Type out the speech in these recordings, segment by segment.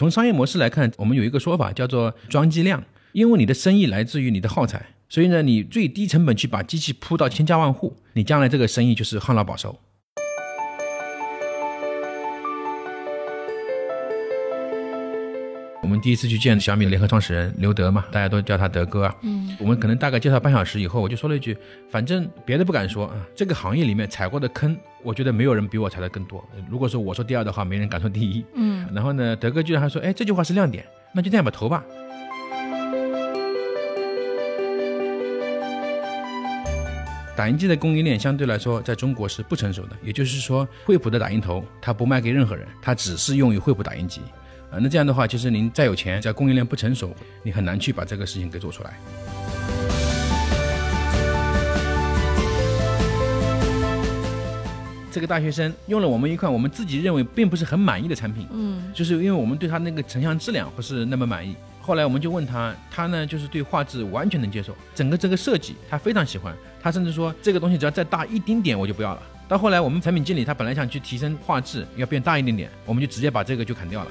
从商业模式来看，我们有一个说法叫做装机量，因为你的生意来自于你的耗材，所以呢，你最低成本去把机器铺到千家万户，你将来这个生意就是旱涝保收。们第一次去见小米联合创始人刘德嘛，大家都叫他德哥啊。嗯，我们可能大概介绍半小时以后，我就说了一句，反正别的不敢说啊，这个行业里面踩过的坑，我觉得没有人比我踩的更多。如果说我说第二的话，没人敢说第一。嗯，然后呢，德哥居然还说，哎，这句话是亮点，那就这样吧，投吧。打印机的供应链相对来说在中国是不成熟的，也就是说，惠普的打印头它不卖给任何人，它只是用于惠普打印机。啊，那这样的话，其实您再有钱，在供应链不成熟，你很难去把这个事情给做出来。这个大学生用了我们一款我们自己认为并不是很满意的产品，嗯，就是因为我们对他那个成像质量不是那么满意。后来我们就问他，他呢就是对画质完全能接受，整个这个设计他非常喜欢，他甚至说这个东西只要再大一丁点我就不要了。到后来我们产品经理他本来想去提升画质，要变大一点点，我们就直接把这个就砍掉了。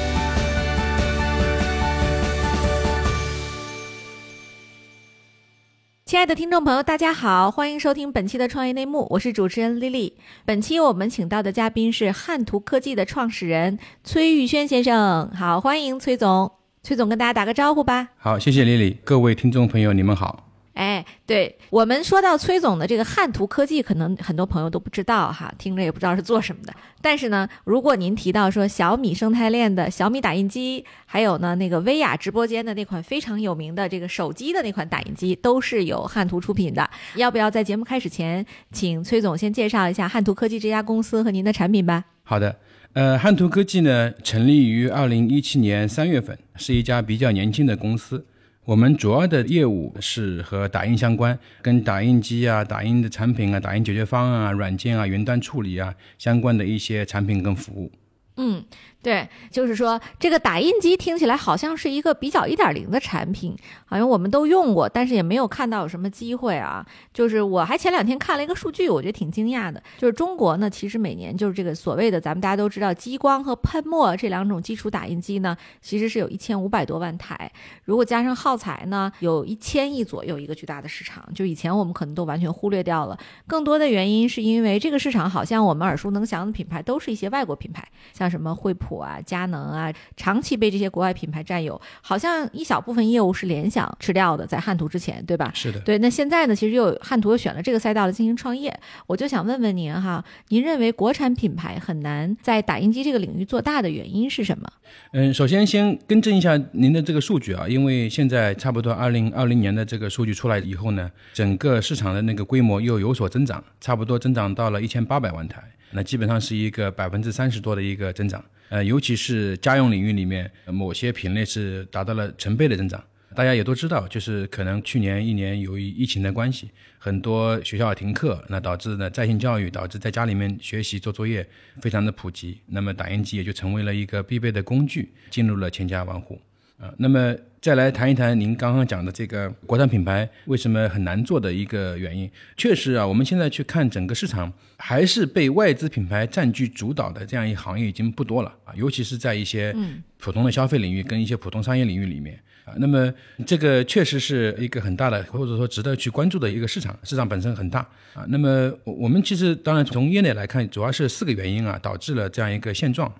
亲爱的听众朋友，大家好，欢迎收听本期的创业内幕，我是主持人丽丽。本期我们请到的嘉宾是汉图科技的创始人崔玉轩先生，好，欢迎崔总。崔总跟大家打个招呼吧。好，谢谢丽丽，各位听众朋友，你们好。哎，对我们说到崔总的这个汉图科技，可能很多朋友都不知道哈，听着也不知道是做什么的。但是呢，如果您提到说小米生态链的小米打印机，还有呢那个薇娅直播间的那款非常有名的这个手机的那款打印机，都是由汉图出品的。要不要在节目开始前，请崔总先介绍一下汉图科技这家公司和您的产品吧？好的，呃，汉图科技呢成立于二零一七年三月份，是一家比较年轻的公司。我们主要的业务是和打印相关，跟打印机啊、打印的产品啊、打印解决方案啊、软件啊、云端处理啊相关的一些产品跟服务。嗯。对，就是说这个打印机听起来好像是一个比较一点零的产品，好像我们都用过，但是也没有看到有什么机会啊。就是我还前两天看了一个数据，我觉得挺惊讶的，就是中国呢，其实每年就是这个所谓的咱们大家都知道激光和喷墨这两种基础打印机呢，其实是有一千五百多万台，如果加上耗材呢，有一千亿左右一个巨大的市场。就以前我们可能都完全忽略掉了，更多的原因是因为这个市场好像我们耳熟能详的品牌都是一些外国品牌，像什么惠普。啊，佳能啊，长期被这些国外品牌占有，好像一小部分业务是联想吃掉的，在汉图之前，对吧？是的。对，那现在呢，其实又汉图又选了这个赛道来进行创业，我就想问问您哈，您认为国产品牌很难在打印机这个领域做大的原因是什么？嗯，首先先更正一下您的这个数据啊，因为现在差不多二零二零年的这个数据出来以后呢，整个市场的那个规模又有所增长，差不多增长到了一千八百万台，那基本上是一个百分之三十多的一个增长。呃，尤其是家用领域里面，某些品类是达到了成倍的增长。大家也都知道，就是可能去年一年由于疫情的关系，很多学校停课，那导致呢在线教育，导致在家里面学习做作业非常的普及。那么打印机也就成为了一个必备的工具，进入了千家万户。啊，那么再来谈一谈您刚刚讲的这个国产品牌为什么很难做的一个原因。确实啊，我们现在去看整个市场，还是被外资品牌占据主导的这样一行业已经不多了啊，尤其是在一些普通的消费领域跟一些普通商业领域里面啊。那么这个确实是一个很大的，或者说值得去关注的一个市场，市场本身很大啊。那么我们其实当然从业内来看，主要是四个原因啊，导致了这样一个现状。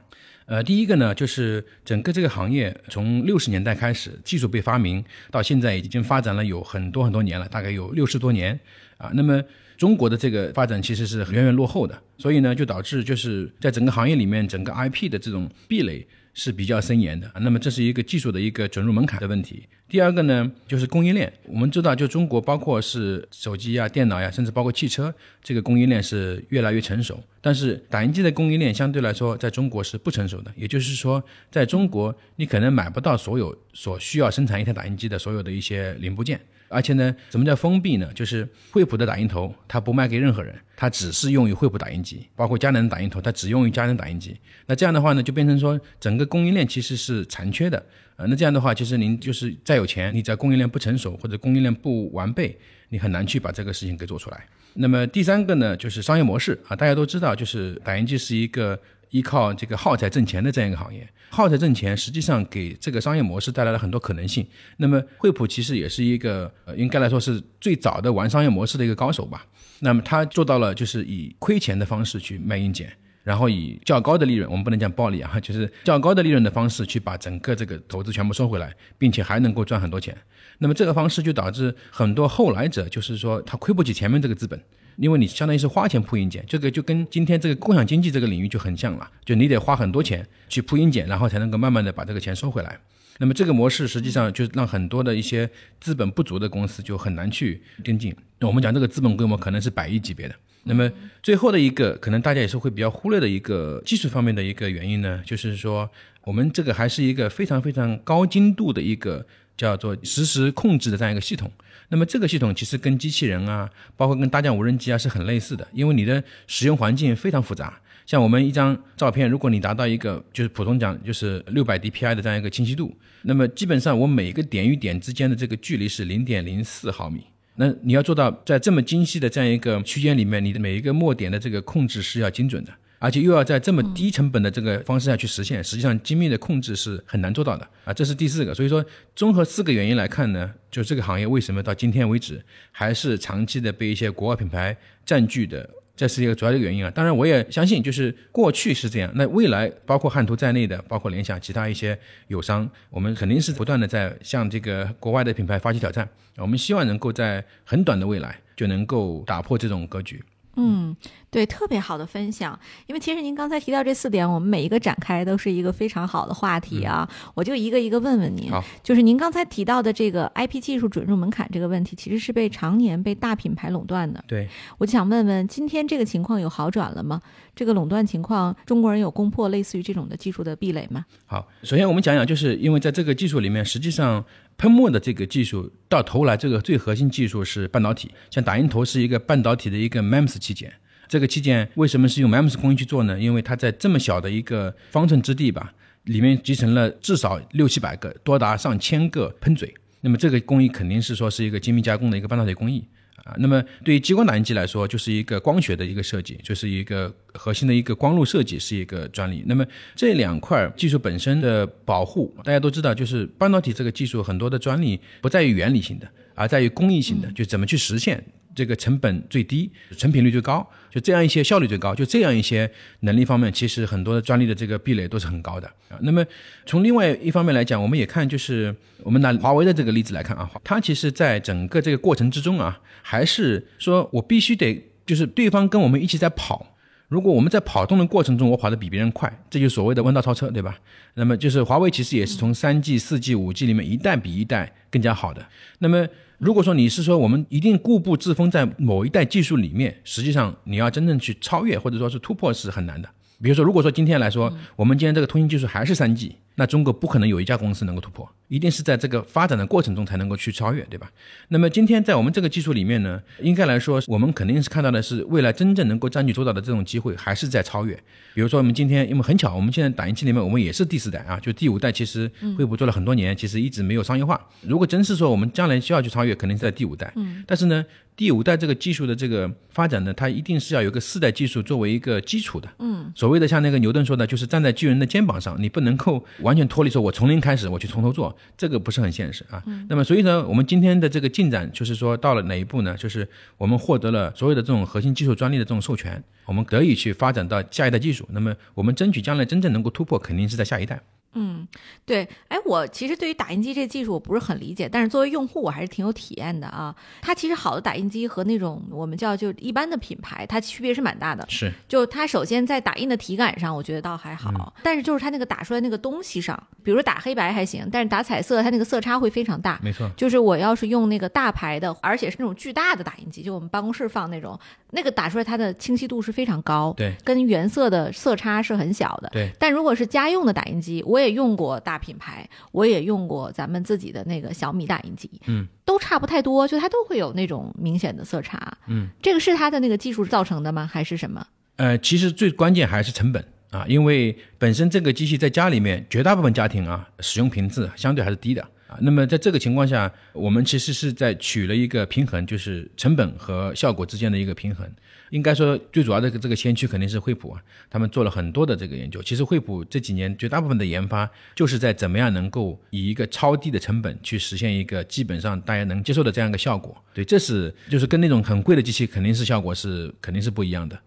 呃，第一个呢，就是整个这个行业从六十年代开始，技术被发明到现在已经发展了有很多很多年了，大概有六十多年啊。那么中国的这个发展其实是远远落后的，所以呢，就导致就是在整个行业里面，整个 IP 的这种壁垒是比较森严的。那么这是一个技术的一个准入门槛的问题。第二个呢，就是供应链。我们知道，就中国包括是手机啊、电脑呀，甚至包括汽车，这个供应链是越来越成熟。但是打印机的供应链相对来说在中国是不成熟的，也就是说，在中国你可能买不到所有所需要生产一台打印机的所有的一些零部件。而且呢，什么叫封闭呢？就是惠普的打印头，它不卖给任何人，它只是用于惠普打印机，包括佳能打印头，它只用于佳能打印机。那这样的话呢，就变成说整个供应链其实是残缺的。呃，那这样的话，其实您就是再有钱，你在供应链不成熟或者供应链不完备，你很难去把这个事情给做出来。那么第三个呢，就是商业模式啊，大家都知道，就是打印机是一个依靠这个耗材挣钱的这样一个行业。耗材挣钱，实际上给这个商业模式带来了很多可能性。那么惠普其实也是一个，呃，应该来说是最早的玩商业模式的一个高手吧。那么他做到了，就是以亏钱的方式去卖硬件，然后以较高的利润，我们不能讲暴利啊，就是较高的利润的方式去把整个这个投资全部收回来，并且还能够赚很多钱。那么这个方式就导致很多后来者，就是说他亏不起前面这个资本。因为你相当于是花钱铺硬件，这个就跟今天这个共享经济这个领域就很像了，就你得花很多钱去铺硬件，然后才能够慢慢的把这个钱收回来。那么这个模式实际上就让很多的一些资本不足的公司就很难去跟进。我们讲这个资本规模可能是百亿级别的。那么最后的一个可能大家也是会比较忽略的一个技术方面的一个原因呢，就是说我们这个还是一个非常非常高精度的一个叫做实时控制的这样一个系统。那么这个系统其实跟机器人啊，包括跟大疆无人机啊是很类似的，因为你的使用环境非常复杂。像我们一张照片，如果你达到一个就是普通讲就是六百 DPI 的这样一个清晰度，那么基本上我每一个点与点之间的这个距离是零点零四毫米。那你要做到在这么精细的这样一个区间里面，你的每一个墨点的这个控制是要精准的。而且又要在这么低成本的这个方式下去实现，实际上精密的控制是很难做到的啊，这是第四个。所以说，综合四个原因来看呢，就这个行业为什么到今天为止还是长期的被一些国外品牌占据的，这是一个主要的原因啊。当然，我也相信，就是过去是这样，那未来包括汉图在内的，包括联想其他一些友商，我们肯定是不断的在向这个国外的品牌发起挑战。我们希望能够在很短的未来就能够打破这种格局。嗯，对，特别好的分享。因为其实您刚才提到这四点，我们每一个展开都是一个非常好的话题啊。我就一个一个问问您，就是您刚才提到的这个 IP 技术准入门槛这个问题，其实是被常年被大品牌垄断的。对，我就想问问，今天这个情况有好转了吗？这个垄断情况，中国人有攻破类似于这种的技术的壁垒吗？好，首先我们讲讲，就是因为在这个技术里面，实际上。喷墨的这个技术到头来，这个最核心技术是半导体。像打印头是一个半导体的一个 MEMS 器件，这个器件为什么是用 MEMS 工艺去做呢？因为它在这么小的一个方寸之地吧，里面集成了至少六七百个，多达上千个喷嘴。那么这个工艺肯定是说是一个精密加工的一个半导体工艺。啊，那么对于激光打印机来说，就是一个光学的一个设计，就是一个核心的一个光路设计是一个专利。那么这两块技术本身的保护，大家都知道，就是半导体这个技术很多的专利不在于原理性的，而在于工艺性的，就怎么去实现。这个成本最低，成品率最高，就这样一些效率最高，就这样一些能力方面，其实很多的专利的这个壁垒都是很高的啊。那么从另外一方面来讲，我们也看，就是我们拿华为的这个例子来看啊，它其实在整个这个过程之中啊，还是说我必须得就是对方跟我们一起在跑。如果我们在跑动的过程中，我跑得比别人快，这就所谓的弯道超车，对吧？那么就是华为其实也是从三 G、四 G、五 G 里面一代比一代更加好的。那么如果说你是说我们一定固步自封在某一代技术里面，实际上你要真正去超越或者说是突破是很难的。比如说，如果说今天来说，我们今天这个通信技术还是三 G。那中国不可能有一家公司能够突破，一定是在这个发展的过程中才能够去超越，对吧？那么今天在我们这个技术里面呢，应该来说，我们肯定是看到的是未来真正能够占据主导的这种机会，还是在超越。比如说我们今天，因为很巧，我们现在打印机里面我们也是第四代啊，就第五代其实惠普做了很多年，其实一直没有商业化。如果真是说我们将来需要去超越，肯定是在第五代。嗯。但是呢，第五代这个技术的这个发展呢，它一定是要有个四代技术作为一个基础的。嗯。所谓的像那个牛顿说的，就是站在巨人的肩膀上，你不能够。完全脱离说，我从零开始，我去从头做，这个不是很现实啊。那么，所以呢，我们今天的这个进展，就是说到了哪一步呢？就是我们获得了所有的这种核心技术专利的这种授权，我们得以去发展到下一代技术。那么，我们争取将来真正能够突破，肯定是在下一代。嗯，对，哎，我其实对于打印机这技术我不是很理解，但是作为用户我还是挺有体验的啊。它其实好的打印机和那种我们叫就一般的品牌，它区别是蛮大的。是，就它首先在打印的体感上，我觉得倒还好，但是就是它那个打出来那个东西上，比如打黑白还行，但是打彩色它那个色差会非常大。没错，就是我要是用那个大牌的，而且是那种巨大的打印机，就我们办公室放那种，那个打出来它的清晰度是非常高，对，跟原色的色差是很小的。对，但如果是家用的打印机，我也用过大品牌，我也用过咱们自己的那个小米打印机，嗯，都差不太多，就它都会有那种明显的色差，嗯，这个是它的那个技术造成的吗？还是什么？呃，其实最关键还是成本啊，因为本身这个机器在家里面，绝大部分家庭啊使用频次相对还是低的啊。那么在这个情况下，我们其实是在取了一个平衡，就是成本和效果之间的一个平衡。应该说，最主要的这个先驱肯定是惠普啊，他们做了很多的这个研究。其实惠普这几年绝大部分的研发，就是在怎么样能够以一个超低的成本去实现一个基本上大家能接受的这样一个效果。对，这是就是跟那种很贵的机器肯定是效果是肯定是不一样的。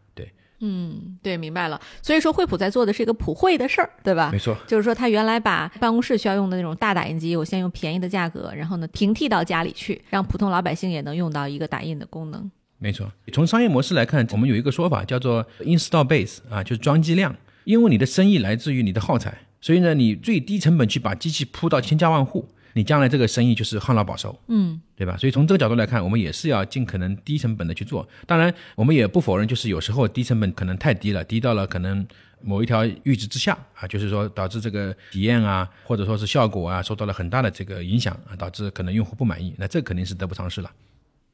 对，嗯，对，明白了。所以说，惠普在做的是一个普惠的事儿，对吧？没错。就是说，他原来把办公室需要用的那种大打印机，我先用便宜的价格，然后呢平替到家里去，让普通老百姓也能用到一个打印的功能。没错，从商业模式来看，我们有一个说法叫做 install base 啊，就是装机量。因为你的生意来自于你的耗材，所以呢，你最低成本去把机器铺到千家万户，你将来这个生意就是旱涝保收，嗯，对吧？所以从这个角度来看，我们也是要尽可能低成本的去做。当然，我们也不否认，就是有时候低成本可能太低了，低到了可能某一条阈值之下啊，就是说导致这个体验啊，或者说是效果啊，受到了很大的这个影响啊，导致可能用户不满意，那这肯定是得不偿失了。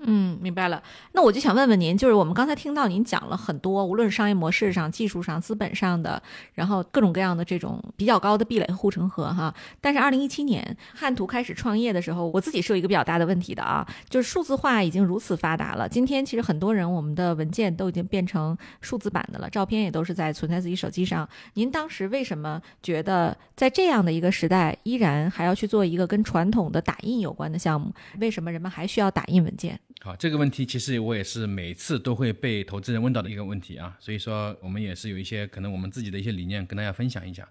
嗯，明白了。那我就想问问您，就是我们刚才听到您讲了很多，无论是商业模式上、技术上、资本上的，然后各种各样的这种比较高的壁垒和护城河哈。但是二零一七年汉图开始创业的时候，我自己是有一个比较大的问题的啊，就是数字化已经如此发达了，今天其实很多人我们的文件都已经变成数字版的了，照片也都是在存在自己手机上。您当时为什么觉得在这样的一个时代，依然还要去做一个跟传统的打印有关的项目？为什么人们还需要打印文件？好，这个问题其实我也是每次都会被投资人问到的一个问题啊，所以说我们也是有一些可能我们自己的一些理念跟大家分享一下。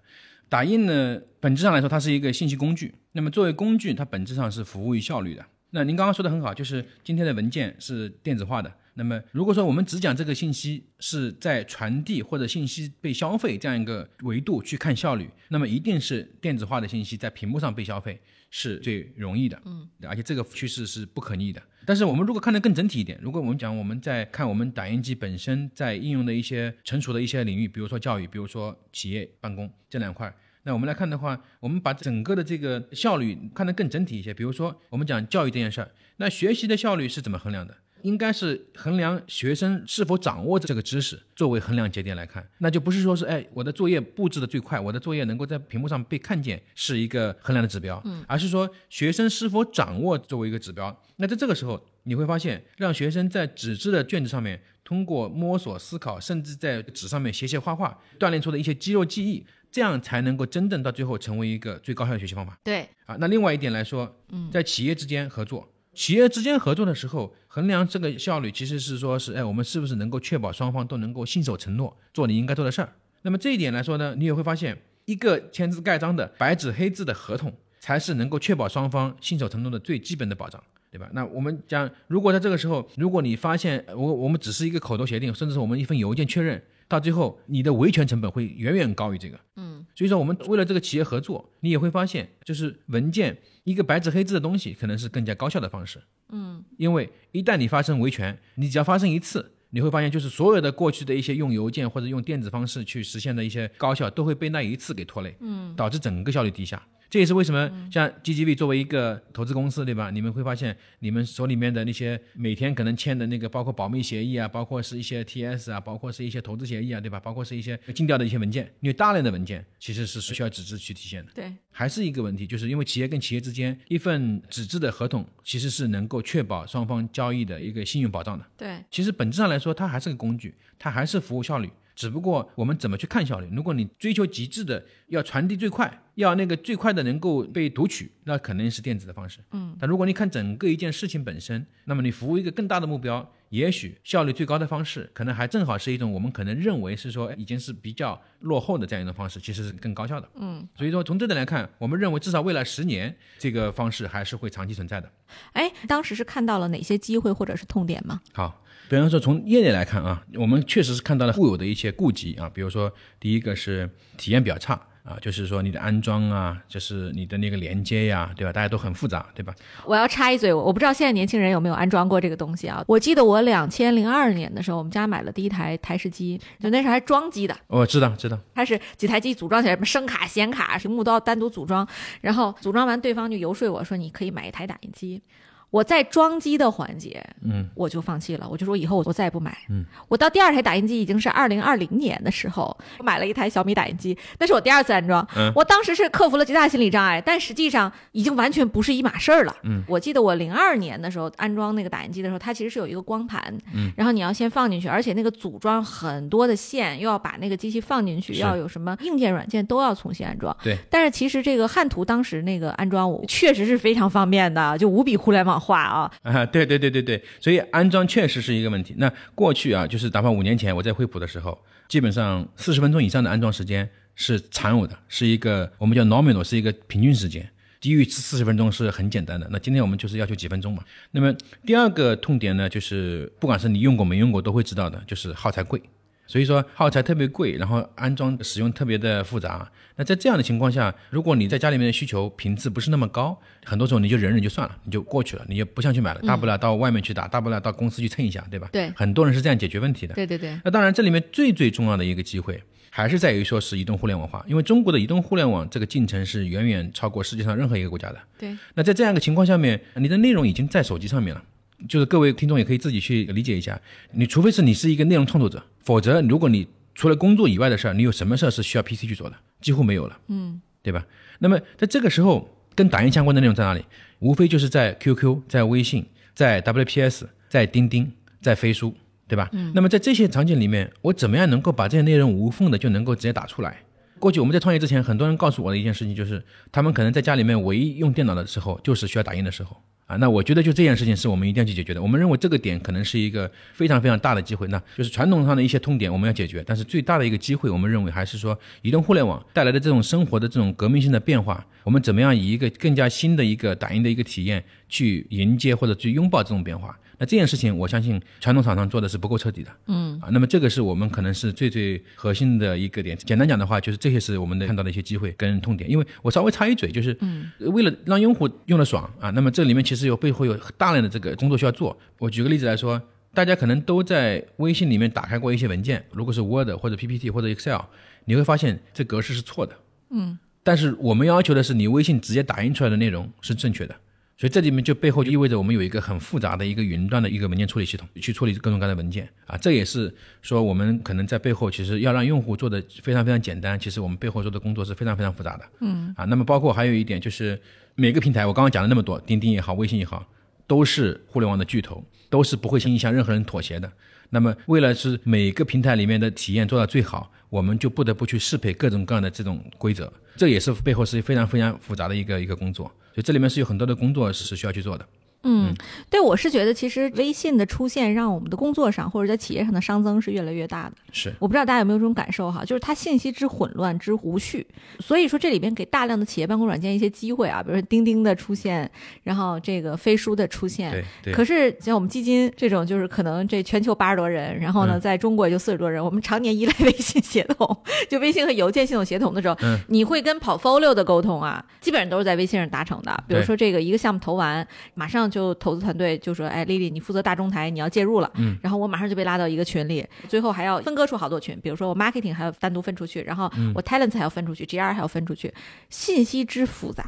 打印呢，本质上来说它是一个信息工具，那么作为工具，它本质上是服务于效率的。那您刚刚说的很好，就是今天的文件是电子化的。那么如果说我们只讲这个信息是在传递或者信息被消费这样一个维度去看效率，那么一定是电子化的信息在屏幕上被消费是最容易的，嗯，而且这个趋势是不可逆的。但是我们如果看得更整体一点，如果我们讲我们在看我们打印机本身在应用的一些成熟的一些领域，比如说教育，比如说企业办公这两块。那我们来看的话，我们把整个的这个效率看得更整体一些。比如说，我们讲教育这件事儿，那学习的效率是怎么衡量的？应该是衡量学生是否掌握这个知识作为衡量节点来看，那就不是说是哎我的作业布置的最快，我的作业能够在屏幕上被看见是一个衡量的指标，嗯，而是说学生是否掌握作为一个指标。那在这个时候，你会发现让学生在纸质的卷子上面通过摸索、思考，甚至在纸上面写写画画，锻炼出的一些肌肉记忆。这样才能够真正到最后成为一个最高效的学习方法。对啊，那另外一点来说，嗯，在企业之间合作，企业之间合作的时候，衡量这个效率，其实是说是，哎，我们是不是能够确保双方都能够信守承诺，做你应该做的事儿。那么这一点来说呢，你也会发现，一个签字盖章的白纸黑字的合同，才是能够确保双方信守承诺的最基本的保障，对吧？那我们讲，如果在这个时候，如果你发现我我们只是一个口头协定，甚至是我们一份邮件确认。到最后，你的维权成本会远远高于这个。嗯，所以说我们为了这个企业合作，你也会发现，就是文件一个白纸黑字的东西，可能是更加高效的方式。嗯，因为一旦你发生维权，你只要发生一次，你会发现，就是所有的过去的一些用邮件或者用电子方式去实现的一些高效，都会被那一次给拖累。嗯，导致整个效率低下。这也是为什么像 GGV 作为一个投资公司，对吧？你们会发现，你们手里面的那些每天可能签的那个，包括保密协议啊，包括是一些 TS 啊，包括是一些投资协议啊，对吧？包括是一些尽调的一些文件，因为大量的文件其实是需要纸质去体现的。对，还是一个问题，就是因为企业跟企业之间一份纸质的合同，其实是能够确保双方交易的一个信用保障的。对，其实本质上来说，它还是个工具，它还是服务效率。只不过我们怎么去看效率？如果你追求极致的，要传递最快，要那个最快的能够被读取，那肯定是电子的方式。嗯，但如果你看整个一件事情本身，那么你服务一个更大的目标，也许效率最高的方式，可能还正好是一种我们可能认为是说已经是比较落后的这样一种方式，其实是更高效的。嗯，所以说从这点来看，我们认为至少未来十年这个方式还是会长期存在的。哎，当时是看到了哪些机会或者是痛点吗？好，比方说从业内来看啊，我们确实是看到了固有的一些顾忌啊，比如说第一个是体验比较差。啊，就是说你的安装啊，就是你的那个连接呀，对吧？大家都很复杂，对吧？我要插一嘴，我不知道现在年轻人有没有安装过这个东西啊？我记得我两千零二年的时候，我们家买了第一台台式机，就那时候还装机的。我知道，知道。它是几台机组装起来，什么声卡、显卡、屏幕都要单独组装，然后组装完，对方就游说我说你可以买一台打印机。我在装机的环节，嗯，我就放弃了，我就说以后我我再也不买，嗯，我到第二台打印机已经是二零二零年的时候，我买了一台小米打印机，那是我第二次安装，嗯，我当时是克服了极大心理障碍，但实际上已经完全不是一码事儿了，嗯，我记得我零二年的时候安装那个打印机的时候，它其实是有一个光盘，嗯，然后你要先放进去，而且那个组装很多的线，又要把那个机器放进去，要有什么硬件软件都要重新安装，对，但是其实这个汉图当时那个安装我确实是非常方便的，就无比互联网化啊。啊，对对对对对，所以安装确实是一个问题。那过去啊，就是哪怕五年前我在惠普的时候，基本上四十分钟以上的安装时间是常有的，是一个我们叫 nominal，是一个平均时间，低于四十分钟是很简单的。那今天我们就是要求几分钟嘛。那么第二个痛点呢，就是不管是你用过没用过，都会知道的，就是耗材贵。所以说耗材特别贵，然后安装使用特别的复杂。那在这样的情况下，如果你在家里面的需求频次不是那么高，很多时候你就忍忍就算了，你就过去了，你就不想去买了，大不了到外面去打，大不了到公司去蹭一下，对吧？对，很多人是这样解决问题的。对对对。那当然，这里面最最重要的一个机会，还是在于说是移动互联网化，因为中国的移动互联网这个进程是远远超过世界上任何一个国家的。对。那在这样一个情况下面，你的内容已经在手机上面了。就是各位听众也可以自己去理解一下，你除非是你是一个内容创作者，否则如果你除了工作以外的事儿，你有什么事儿是需要 PC 去做的？几乎没有了，嗯，对吧？那么在这个时候，跟打印相关的内容在哪里？无非就是在 QQ、在微信、在 WPS、在钉钉、在飞书，对吧？嗯。那么在这些场景里面，我怎么样能够把这些内容无缝的就能够直接打出来？过去我们在创业之前，很多人告诉我的一件事情就是，他们可能在家里面唯一用电脑的时候，就是需要打印的时候。啊，那我觉得就这件事情是我们一定要去解决的。我们认为这个点可能是一个非常非常大的机会，那就是传统上的一些痛点我们要解决，但是最大的一个机会，我们认为还是说移动互联网带来的这种生活的这种革命性的变化，我们怎么样以一个更加新的一个打印的一个体验去迎接或者去拥抱这种变化。那这件事情，我相信传统厂商做的是不够彻底的。嗯啊，那么这个是我们可能是最最核心的一个点。简单讲的话，就是这些是我们的看到的一些机会跟痛点。因为我稍微插一嘴，就是为了让用户用的爽啊，那么这里面其实有背后有大量的这个工作需要做。我举个例子来说，大家可能都在微信里面打开过一些文件，如果是 Word 或者 PPT 或者 Excel，你会发现这格式是错的。嗯，但是我们要求的是你微信直接打印出来的内容是正确的。所以这里面就背后就意味着我们有一个很复杂的一个云端的一个文件处理系统，去处理各种各样的文件啊。这也是说我们可能在背后其实要让用户做的非常非常简单，其实我们背后做的工作是非常非常复杂的。嗯啊，那么包括还有一点就是每个平台，我刚刚讲了那么多，钉钉也好，微信也好，都是互联网的巨头，都是不会轻易向任何人妥协的。那么为了是每个平台里面的体验做到最好，我们就不得不去适配各种各样的这种规则，这也是背后是非常非常复杂的一个一个工作。这里面是有很多的工作是需要去做的。嗯，对，我是觉得其实微信的出现让我们的工作上或者在企业上的熵增是越来越大的。是，我不知道大家有没有这种感受哈，就是它信息之混乱之无序，所以说这里边给大量的企业办公软件一些机会啊，比如说钉钉的出现，然后这个飞书的出现。对对。可是像我们基金这种，就是可能这全球八十多人，然后呢在中国也就四十多人，我们常年依赖微信协同，就微信和邮件系统协同的时候，你会跟 portfolio 的沟通啊，基本上都是在微信上达成的。比如说这个一个项目投完，马上就投资团队。就说哎，丽丽，你负责大中台，你要介入了，嗯，然后我马上就被拉到一个群里，最后还要分割出好多群，比如说我 marketing 还要单独分出去，然后我 talents 还要分出去，GR 还要分出去，信息之复杂。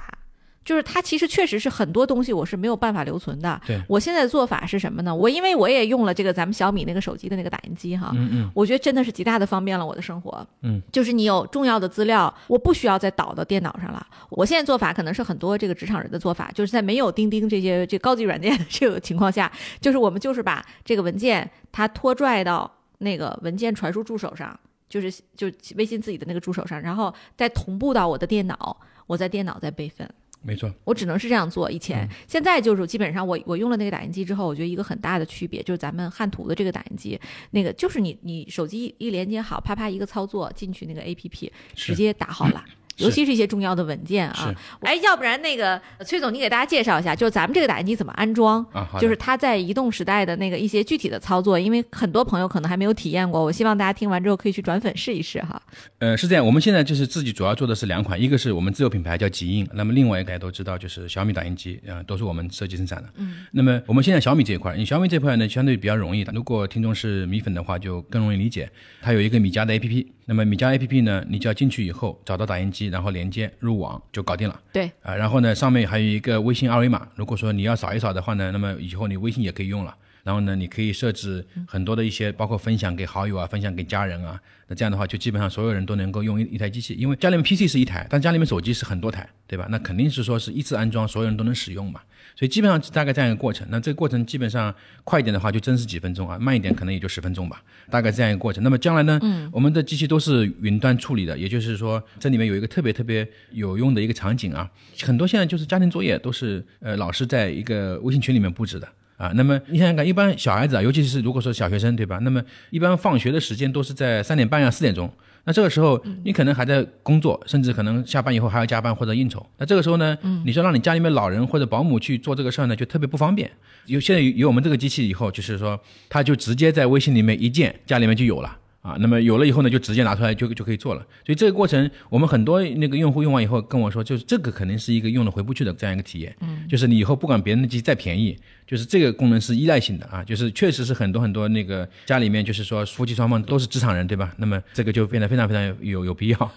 就是它其实确实是很多东西我是没有办法留存的。对，我现在的做法是什么呢？我因为我也用了这个咱们小米那个手机的那个打印机哈，嗯嗯，我觉得真的是极大的方便了我的生活。嗯，就是你有重要的资料，我不需要再导到电脑上了。我现在做法可能是很多这个职场人的做法，就是在没有钉钉这些这高级软件的这个情况下，就是我们就是把这个文件它拖拽到那个文件传输助手上，就是就微信自己的那个助手上，然后再同步到我的电脑，我在电脑再备份。没错，我只能是这样做。以前，现在就是基本上我我用了那个打印机之后，我觉得一个很大的区别就是咱们汉图的这个打印机，那个就是你你手机一连接好，啪啪一个操作进去那个 A P P 直接打好了。尤其是一些重要的文件啊，哎，要不然那个崔总，你给大家介绍一下，就是咱们这个打印机怎么安装啊？就是它在移动时代的那个一些具体的操作，因为很多朋友可能还没有体验过，我希望大家听完之后可以去转粉试一试哈。呃，是这样，我们现在就是自己主要做的是两款，一个是我们自有品牌叫极印，那么另外一个大家都知道就是小米打印机啊，都是我们设计生产的。嗯，那么我们现在小米这一块，你小米这块呢相对比较容易的，如果听众是米粉的话，就更容易理解，它有一个米家的 APP。那么米家 A P P 呢？你只要进去以后找到打印机，然后连接入网就搞定了。对啊，然后呢，上面还有一个微信二维码，如果说你要扫一扫的话呢，那么以后你微信也可以用了。然后呢，你可以设置很多的一些，包括分享给好友啊，分享给家人啊。那这样的话，就基本上所有人都能够用一一台机器，因为家里面 PC 是一台，但家里面手机是很多台，对吧？那肯定是说是一次安装，所有人都能使用嘛。所以基本上大概这样一个过程。那这个过程基本上快一点的话就真是几分钟啊，慢一点可能也就十分钟吧，大概这样一个过程。那么将来呢，嗯，我们的机器都是云端处理的，也就是说这里面有一个特别特别有用的一个场景啊，很多现在就是家庭作业都是呃老师在一个微信群里面布置的。啊，那么你想想看，一般小孩子啊，尤其是如果说小学生，对吧？那么一般放学的时间都是在三点半呀、四点钟。那这个时候你可能还在工作，甚至可能下班以后还要加班或者应酬。那这个时候呢，你说让你家里面老人或者保姆去做这个事儿呢，就特别不方便。有现在有我们这个机器以后，就是说，他就直接在微信里面一键，家里面就有了。啊，那么有了以后呢，就直接拿出来就就可以做了。所以这个过程，我们很多那个用户用完以后跟我说，就是这个肯定是一个用了回不去的这样一个体验。嗯，就是你以后不管别人的机再便宜，就是这个功能是依赖性的啊，就是确实是很多很多那个家里面就是说夫妻双方都是职场人，对吧？那么这个就变得非常非常有有必要。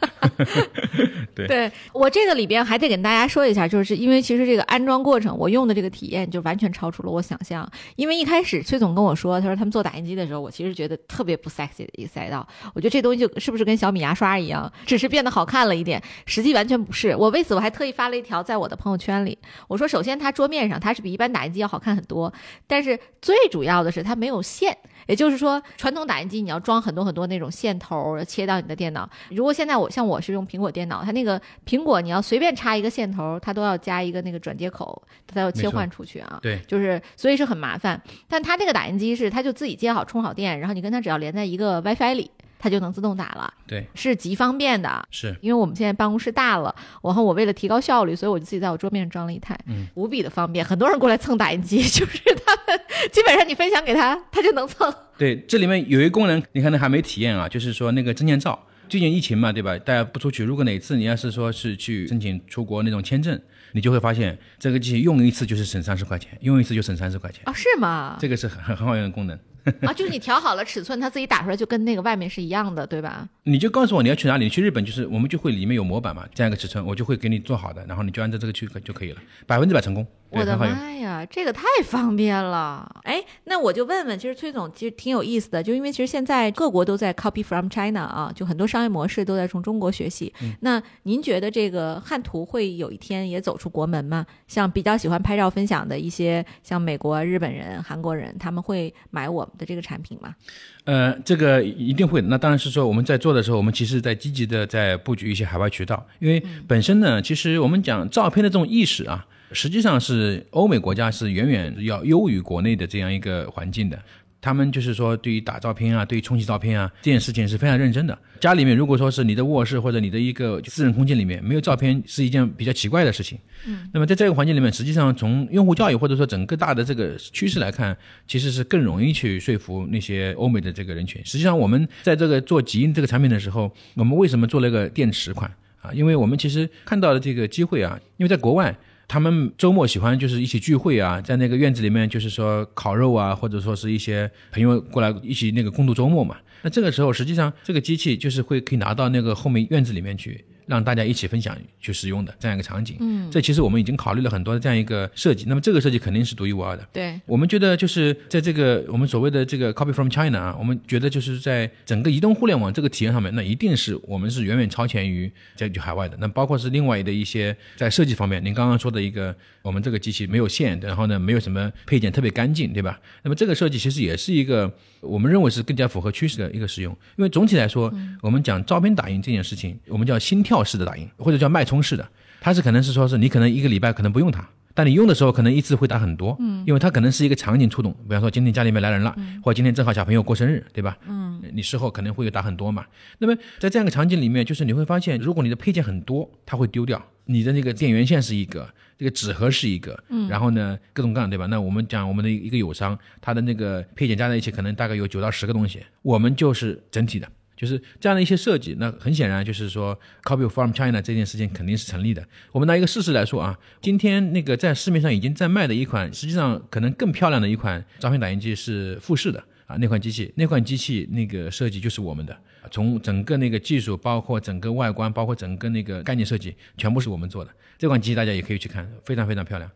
对，对我这个里边还得跟大家说一下，就是因为其实这个安装过程，我用的这个体验就完全超出了我想象。因为一开始崔总跟我说，他说他们做打印机的时候，我其实觉得特别不 sexy 的一个。赛道，我觉得这东西就是不是跟小米牙刷一样，只是变得好看了一点，实际完全不是。我为此我还特意发了一条在我的朋友圈里，我说首先它桌面上它是比一般打印机要好看很多，但是最主要的是它没有线，也就是说传统打印机你要装很多很多那种线头切到你的电脑，如果现在我像我是用苹果电脑，它那个苹果你要随便插一个线头，它都要加一个那个转接口，它要切换出去啊，对，就是所以是很麻烦。但它这个打印机是它就自己接好充好电，然后你跟它只要连在一个 WiFi。里，它就能自动打了，对，是极方便的。是因为我们现在办公室大了，然后我为了提高效率，所以我就自己在我桌面上装了一台，嗯，无比的方便。很多人过来蹭打印机，就是他们基本上你分享给他，他就能蹭。对，这里面有一个功能，你可能还没体验啊，就是说那个证件照。最近疫情嘛，对吧？大家不出去，如果哪次你要是说是去申请出国那种签证，你就会发现这个机器用一次就是省三十块钱，用一次就省三十块钱哦？是吗？这个是很很很好用的功能。啊，就是你调好了尺寸，它自己打出来就跟那个外面是一样的，对吧？你就告诉我你要去哪里，你去日本就是我们就会里面有模板嘛，这样一个尺寸，我就会给你做好的，然后你就按照这个去就可以了，百分之百成功。我的妈呀，这个太方便了！哎，那我就问问，其实崔总其实挺有意思的，就因为其实现在各国都在 copy from China 啊，就很多商业模式都在从中国学习。那您觉得这个汉图会有一天也走出国门吗？像比较喜欢拍照分享的一些，像美国、日本人、韩国人，他们会买我们的这个产品吗？呃，这个一定会。那当然是说我们在做的时候，我们其实在积极的在布局一些海外渠道，因为本身呢，其实我们讲照片的这种意识啊。实际上是欧美国家是远远要优于国内的这样一个环境的，他们就是说对于打照片啊，对于冲洗照片啊这件事情是非常认真的。家里面如果说是你的卧室或者你的一个私人空间里面没有照片，是一件比较奇怪的事情。嗯，那么在这个环境里面，实际上从用户教育或者说整个大的这个趋势来看，其实是更容易去说服那些欧美的这个人群。实际上我们在这个做极印这个产品的时候，我们为什么做了一个电池款啊？因为我们其实看到的这个机会啊，因为在国外。他们周末喜欢就是一起聚会啊，在那个院子里面，就是说烤肉啊，或者说是一些朋友过来一起那个共度周末嘛。那这个时候，实际上这个机器就是会可以拿到那个后面院子里面去。让大家一起分享去使用的这样一个场景，嗯，这其实我们已经考虑了很多的这样一个设计。那么这个设计肯定是独一无二的。对，我们觉得就是在这个我们所谓的这个 copy from China 啊，我们觉得就是在整个移动互联网这个体验上面，那一定是我们是远远超前于在海外的。那包括是另外的一些在设计方面，您刚刚说的一个，我们这个机器没有线，然后呢没有什么配件，特别干净，对吧？那么这个设计其实也是一个我们认为是更加符合趋势的一个使用。因为总体来说，我们讲照片打印这件事情，我们叫心跳式的打印或者。叫脉冲式的，它是可能是说是你可能一个礼拜可能不用它，但你用的时候可能一次会打很多，嗯，因为它可能是一个场景触动，比方说今天家里面来人了，或者今天正好小朋友过生日，对吧？嗯，你事后可能会有打很多嘛。那么在这样一个场景里面，就是你会发现，如果你的配件很多，它会丢掉。你的那个电源线是一个，这个纸盒是一个，嗯，然后呢各种各样，对吧？那我们讲我们的一个友商，它的那个配件加在一起，可能大概有九到十个东西，我们就是整体的。就是这样的一些设计，那很显然就是说，copy from China 这件事情肯定是成立的。我们拿一个事实来说啊，今天那个在市面上已经在卖的一款，实际上可能更漂亮的一款照片打印机是富士的啊，那款机器，那款机器那个设计就是我们的，从整个那个技术，包括整个外观，包括整个那个概念设计，全部是我们做的。这款机器大家也可以去看，非常非常漂亮。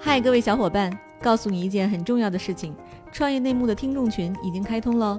嗨，各位小伙伴，告诉你一件很重要的事情，创业内幕的听众群已经开通喽。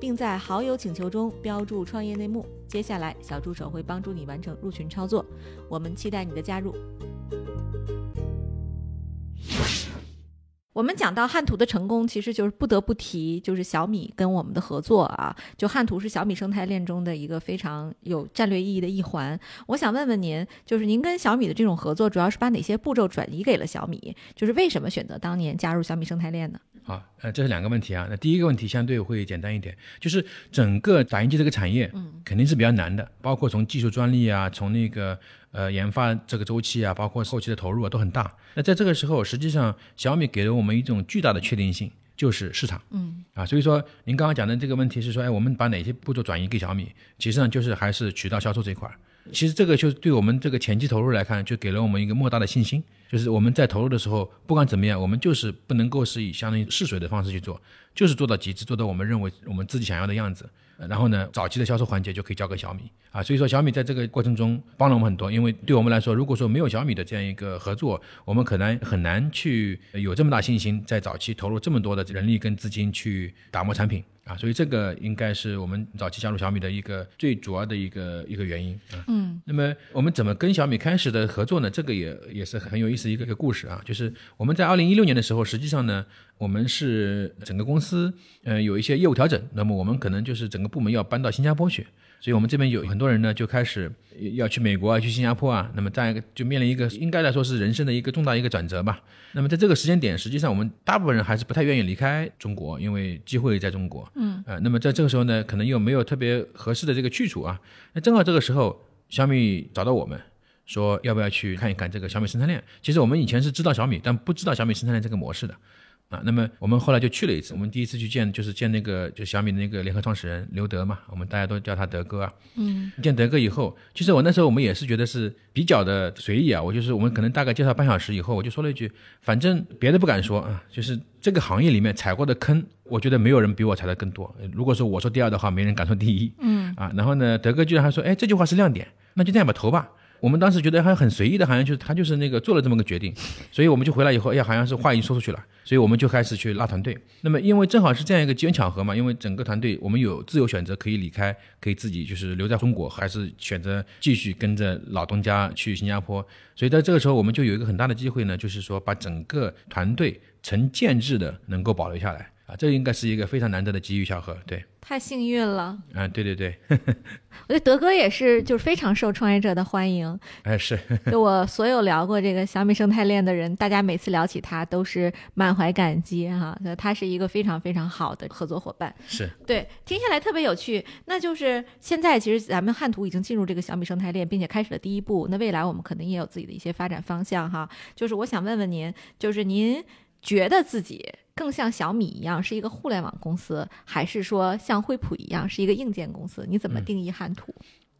并在好友请求中标注“创业内幕”。接下来，小助手会帮助你完成入群操作。我们期待你的加入。我们讲到汉图的成功，其实就是不得不提，就是小米跟我们的合作啊。就汉图是小米生态链中的一个非常有战略意义的一环。我想问问您，就是您跟小米的这种合作，主要是把哪些步骤转移给了小米？就是为什么选择当年加入小米生态链呢？好，呃，这是两个问题啊。那第一个问题相对会简单一点，就是整个打印机这个产业，嗯，肯定是比较难的，包括从技术专利啊，从那个呃研发这个周期啊，包括后期的投入啊，都很大。那在这个时候，实际上小米给了我们一种巨大的确定性，就是市场，嗯，啊，所以说您刚刚讲的这个问题是说，哎，我们把哪些步骤转移给小米？其实上就是还是渠道销售这一块。其实这个就是对我们这个前期投入来看，就给了我们一个莫大的信心。就是我们在投入的时候，不管怎么样，我们就是不能够是以相当于试水的方式去做，就是做到极致，做到我们认为我们自己想要的样子。然后呢，早期的销售环节就可以交给小米啊。所以说，小米在这个过程中帮了我们很多。因为对我们来说，如果说没有小米的这样一个合作，我们可能很难去有这么大信心，在早期投入这么多的人力跟资金去打磨产品。啊，所以这个应该是我们早期加入小米的一个最主要的一个一个原因啊。嗯，那么我们怎么跟小米开始的合作呢？这个也也是很有意思一个一个故事啊。就是我们在二零一六年的时候，实际上呢，我们是整个公司呃有一些业务调整，那么我们可能就是整个部门要搬到新加坡去。所以，我们这边有很多人呢，就开始要去美国啊，去新加坡啊。那么，这样一个就面临一个应该来说是人生的一个重大一个转折吧。那么，在这个时间点，实际上我们大部分人还是不太愿意离开中国，因为机会在中国。嗯。呃，那么在这个时候呢，可能又没有特别合适的这个去处啊。那正好这个时候，小米找到我们，说要不要去看一看这个小米生态链。其实我们以前是知道小米，但不知道小米生态链这个模式的。啊，那么我们后来就去了一次。我们第一次去见，就是见那个就小米的那个联合创始人刘德嘛，我们大家都叫他德哥啊。嗯。见德哥以后，其实我那时候我们也是觉得是比较的随意啊。我就是我们可能大概介绍半小时以后，我就说了一句，反正别的不敢说啊，就是这个行业里面踩过的坑，我觉得没有人比我踩的更多。如果说我说第二的话，没人敢说第一。嗯。啊，然后呢，德哥居然还说，哎，这句话是亮点，那就这样吧，投吧。我们当时觉得还很随意的，好像就是他就是那个做了这么个决定，所以我们就回来以后，哎呀，好像是话已经说出去了，所以我们就开始去拉团队。那么因为正好是这样一个机缘巧合嘛，因为整个团队我们有自由选择，可以离开，可以自己就是留在中国，还是选择继续跟着老东家去新加坡。所以在这个时候，我们就有一个很大的机会呢，就是说把整个团队成建制的能够保留下来啊，这应该是一个非常难得的机遇巧合，对。太幸运了啊！对对对，我觉得德哥也是，就是非常受创业者的欢迎。哎，是，就我所有聊过这个小米生态链的人，大家每次聊起他都是满怀感激哈。他是一个非常非常好的合作伙伴。是对，听下来特别有趣。那就是现在其实咱们汉图已经进入这个小米生态链，并且开始了第一步。那未来我们可能也有自己的一些发展方向哈。就是我想问问您，就是您觉得自己。更像小米一样是一个互联网公司，还是说像惠普一样是一个硬件公司？你怎么定义汉图？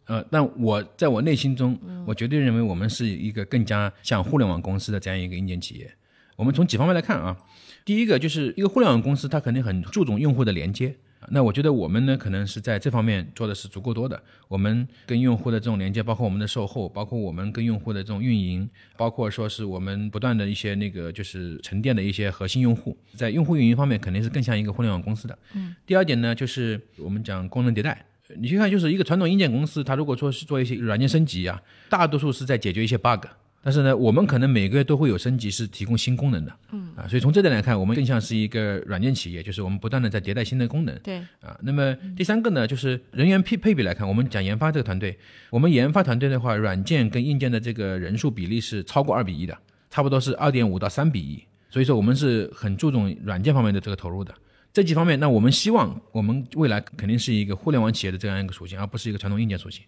呃，但我在我内心中，我绝对认为我们是一个更加像互联网公司的这样一个硬件企业。我们从几方面来看啊，第一个就是一个互联网公司，它肯定很注重用户的连接。那我觉得我们呢，可能是在这方面做的是足够多的。我们跟用户的这种连接，包括我们的售后，包括我们跟用户的这种运营，包括说是我们不断的一些那个就是沉淀的一些核心用户，在用户运营方面肯定是更像一个互联网公司的。嗯。第二点呢，就是我们讲功能迭代。你去看，就是一个传统硬件公司，它如果说是做一些软件升级啊，大多数是在解决一些 bug。但是呢，我们可能每个月都会有升级，是提供新功能的。嗯啊，所以从这点来看，我们更像是一个软件企业，就是我们不断的在迭代新的功能。对啊，那么第三个呢，就是人员配配比来看，我们讲研发这个团队，我们研发团队的话，软件跟硬件的这个人数比例是超过二比一的，差不多是二点五到三比一。所以说，我们是很注重软件方面的这个投入的。这几方面，那我们希望我们未来肯定是一个互联网企业的这样一个属性，而不是一个传统硬件属性。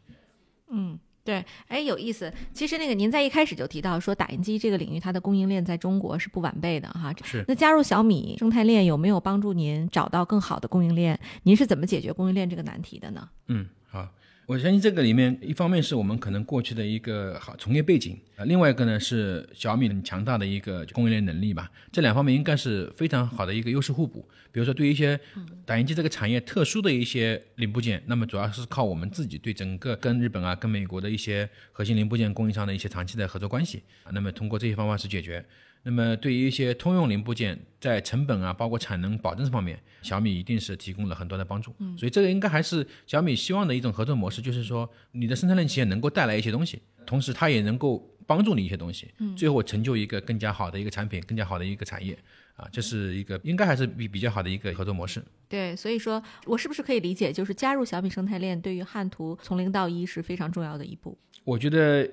嗯。对，哎，有意思。其实那个您在一开始就提到说，打印机这个领域它的供应链在中国是不完备的哈。是。那加入小米生态链有没有帮助您找到更好的供应链？您是怎么解决供应链这个难题的呢？嗯，好。我相信这个里面，一方面是我们可能过去的一个好从业背景啊，另外一个呢是小米很强大的一个供应链能力吧。这两方面应该是非常好的一个优势互补。比如说，对于一些打印机这个产业特殊的一些零部件，那么主要是靠我们自己对整个跟日本啊、跟美国的一些核心零部件供应商的一些长期的合作关系啊，那么通过这些方法是解决。那么对于一些通用零部件，在成本啊，包括产能保证方面，小米一定是提供了很多的帮助。嗯，所以这个应该还是小米希望的一种合作模式，就是说你的生产链企业能够带来一些东西，同时它也能够帮助你一些东西，嗯，最后成就一个更加好的一个产品，更加好的一个产业，啊，这是一个应该还是比比较好的一个合作模式。对，所以说我是不是可以理解，就是加入小米生态链对于汉图从零到一是非常重要的一步？我觉得。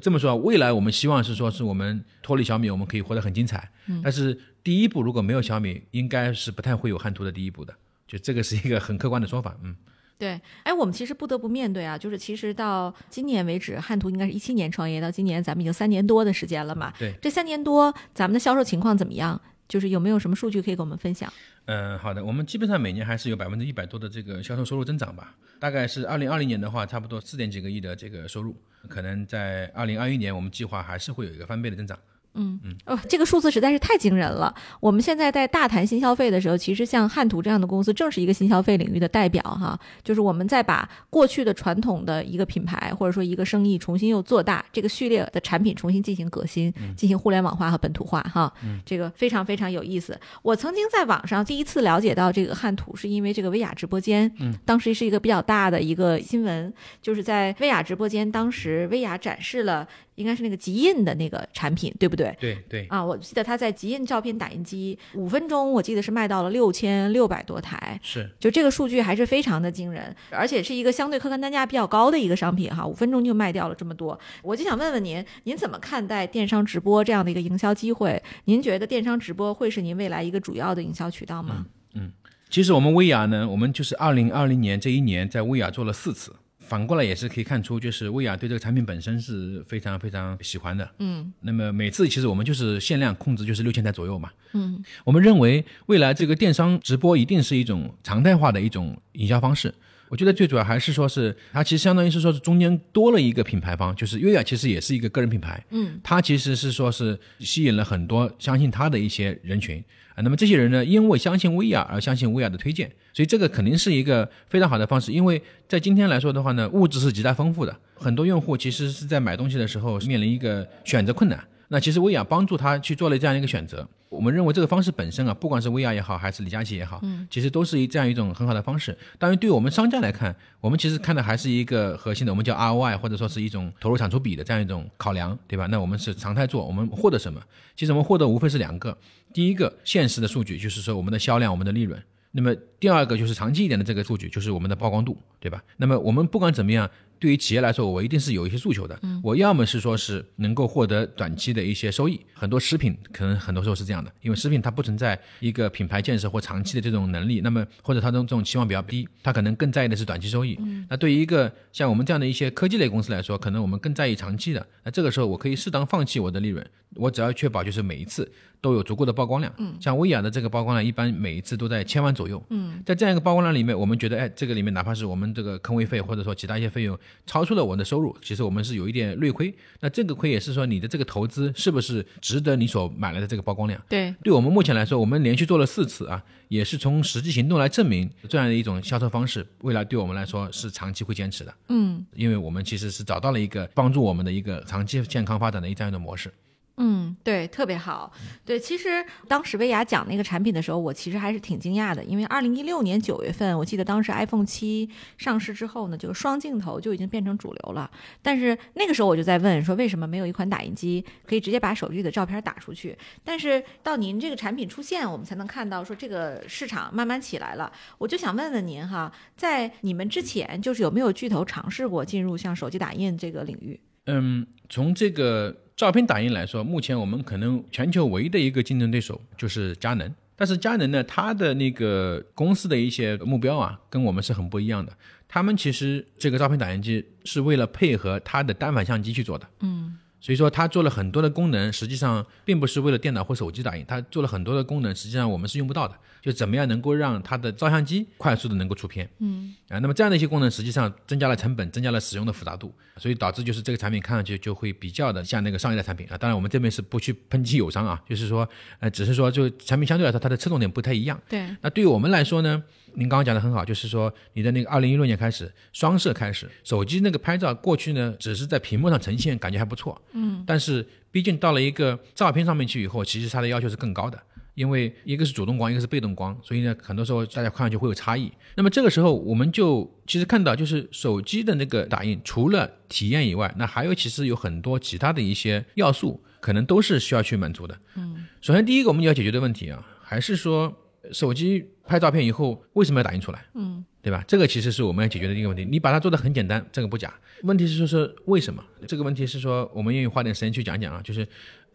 这么说，未来我们希望是说，是我们脱离小米，我们可以活得很精彩。嗯，但是第一步如果没有小米，应该是不太会有汉图的第一步的。就这个是一个很客观的说法。嗯，对。哎，我们其实不得不面对啊，就是其实到今年为止，汉图应该是一七年创业，到今年咱们已经三年多的时间了嘛。对。这三年多，咱们的销售情况怎么样？就是有没有什么数据可以跟我们分享？嗯，好的，我们基本上每年还是有百分之一百多的这个销售收入增长吧。大概是二零二零年的话，差不多四点几个亿的这个收入，可能在二零二一年，我们计划还是会有一个翻倍的增长。嗯嗯哦，这个数字实在是太惊人了。我们现在在大谈新消费的时候，其实像汉图这样的公司，正是一个新消费领域的代表哈。就是我们在把过去的传统的一个品牌或者说一个生意重新又做大，这个序列的产品重新进行革新，进行互联网化和本土化哈。这个非常非常有意思。我曾经在网上第一次了解到这个汉图，是因为这个薇娅直播间，嗯，当时是一个比较大的一个新闻，就是在薇娅直播间，当时薇娅展示了。应该是那个极印的那个产品，对不对？对对啊，我记得他在极印照片打印机五分钟，我记得是卖到了六千六百多台，是，就这个数据还是非常的惊人，而且是一个相对客单价比较高的一个商品哈，五分钟就卖掉了这么多，我就想问问您，您怎么看待电商直播这样的一个营销机会？您觉得电商直播会是您未来一个主要的营销渠道吗？嗯，其实我们薇娅呢，我们就是二零二零年这一年在薇娅做了四次。反过来也是可以看出，就是薇娅对这个产品本身是非常非常喜欢的。嗯，那么每次其实我们就是限量控制，就是六千台左右嘛。嗯，我们认为未来这个电商直播一定是一种常态化的一种营销方式。我觉得最主要还是说是它其实相当于是说是中间多了一个品牌方，就是薇娅其实也是一个个人品牌。嗯，它其实是说是吸引了很多相信它的一些人群。啊，那么这些人呢，因为相信薇娅而相信薇娅的推荐，所以这个肯定是一个非常好的方式。因为在今天来说的话呢，物质是极大丰富的，很多用户其实是在买东西的时候面临一个选择困难。那其实薇娅帮助他去做了这样一个选择。我们认为这个方式本身啊，不管是薇娅也好，还是李佳琦也好，嗯，其实都是一这样一种很好的方式。当然，对于我们商家来看，我们其实看的还是一个核心的，我们叫 ROI，或者说是一种投入产出比的这样一种考量，对吧？那我们是常态做，我们获得什么？其实我们获得无非是两个，第一个现实的数据，就是说我们的销量、我们的利润。那么第二个就是长期一点的这个数据，就是我们的曝光度，对吧？那么我们不管怎么样，对于企业来说，我一定是有一些诉求的。我要么是说是能够获得短期的一些收益，很多食品可能很多时候是这样的，因为食品它不存在一个品牌建设或长期的这种能力，那么或者它的这种期望比较低，它可能更在意的是短期收益。那对于一个像我们这样的一些科技类公司来说，可能我们更在意长期的。那这个时候我可以适当放弃我的利润，我只要确保就是每一次。都有足够的曝光量，嗯，像薇娅的这个曝光量，一般每一次都在千万左右，嗯，在这样一个曝光量里面，我们觉得，哎，这个里面哪怕是我们这个坑位费或者说其他一些费用，超出了我的收入，其实我们是有一点略亏。那这个亏也是说你的这个投资是不是值得你所买来的这个曝光量？对，对我们目前来说，我们连续做了四次啊，也是从实际行动来证明这样的一种销售方式，未来对我们来说是长期会坚持的。嗯因为我们其实是找到了一个帮助我们的一个长期健康发展的一这样一种模式。嗯，对，特别好。对，其实当时薇娅讲那个产品的时候，我其实还是挺惊讶的，因为二零一六年九月份，我记得当时 iPhone 七上市之后呢，这个双镜头就已经变成主流了。但是那个时候我就在问说，为什么没有一款打印机可以直接把手机里的照片打出去？但是到您这个产品出现，我们才能看到说这个市场慢慢起来了。我就想问问您哈，在你们之前，就是有没有巨头尝试过进入像手机打印这个领域？嗯，从这个照片打印来说，目前我们可能全球唯一的一个竞争对手就是佳能。但是佳能呢，它的那个公司的一些目标啊，跟我们是很不一样的。他们其实这个照片打印机是为了配合它的单反相机去做的。嗯所以说，它做了很多的功能，实际上并不是为了电脑或手机打印，它做了很多的功能，实际上我们是用不到的。就怎么样能够让它的照相机快速的能够出片嗯啊？那么这样的一些功能，实际上增加了成本，增加了使用的复杂度，所以导致就是这个产品看上去就会比较的像那个上一代产品啊。当然，我们这边是不去抨击友商啊，就是说，呃，只是说就产品相对来说它的侧重点不太一样。对，那对于我们来说呢，您刚刚讲的很好，就是说你的那个二零一六年开始双摄开始，手机那个拍照过去呢只是在屏幕上呈现，感觉还不错，嗯但是毕竟到了一个照片上面去以后，其实它的要求是更高的。因为一个是主动光，一个是被动光，所以呢，很多时候大家看上去会有差异。那么这个时候，我们就其实看到，就是手机的那个打印，除了体验以外，那还有其实有很多其他的一些要素，可能都是需要去满足的。嗯首先，第一个我们要解决的问题啊，还是说手机拍照片以后为什么要打印出来？嗯对吧？这个其实是我们要解决的一个问题。你把它做的很简单，这个不假。问题是说是为什么？这个问题是说我们愿意花点时间去讲讲啊。就是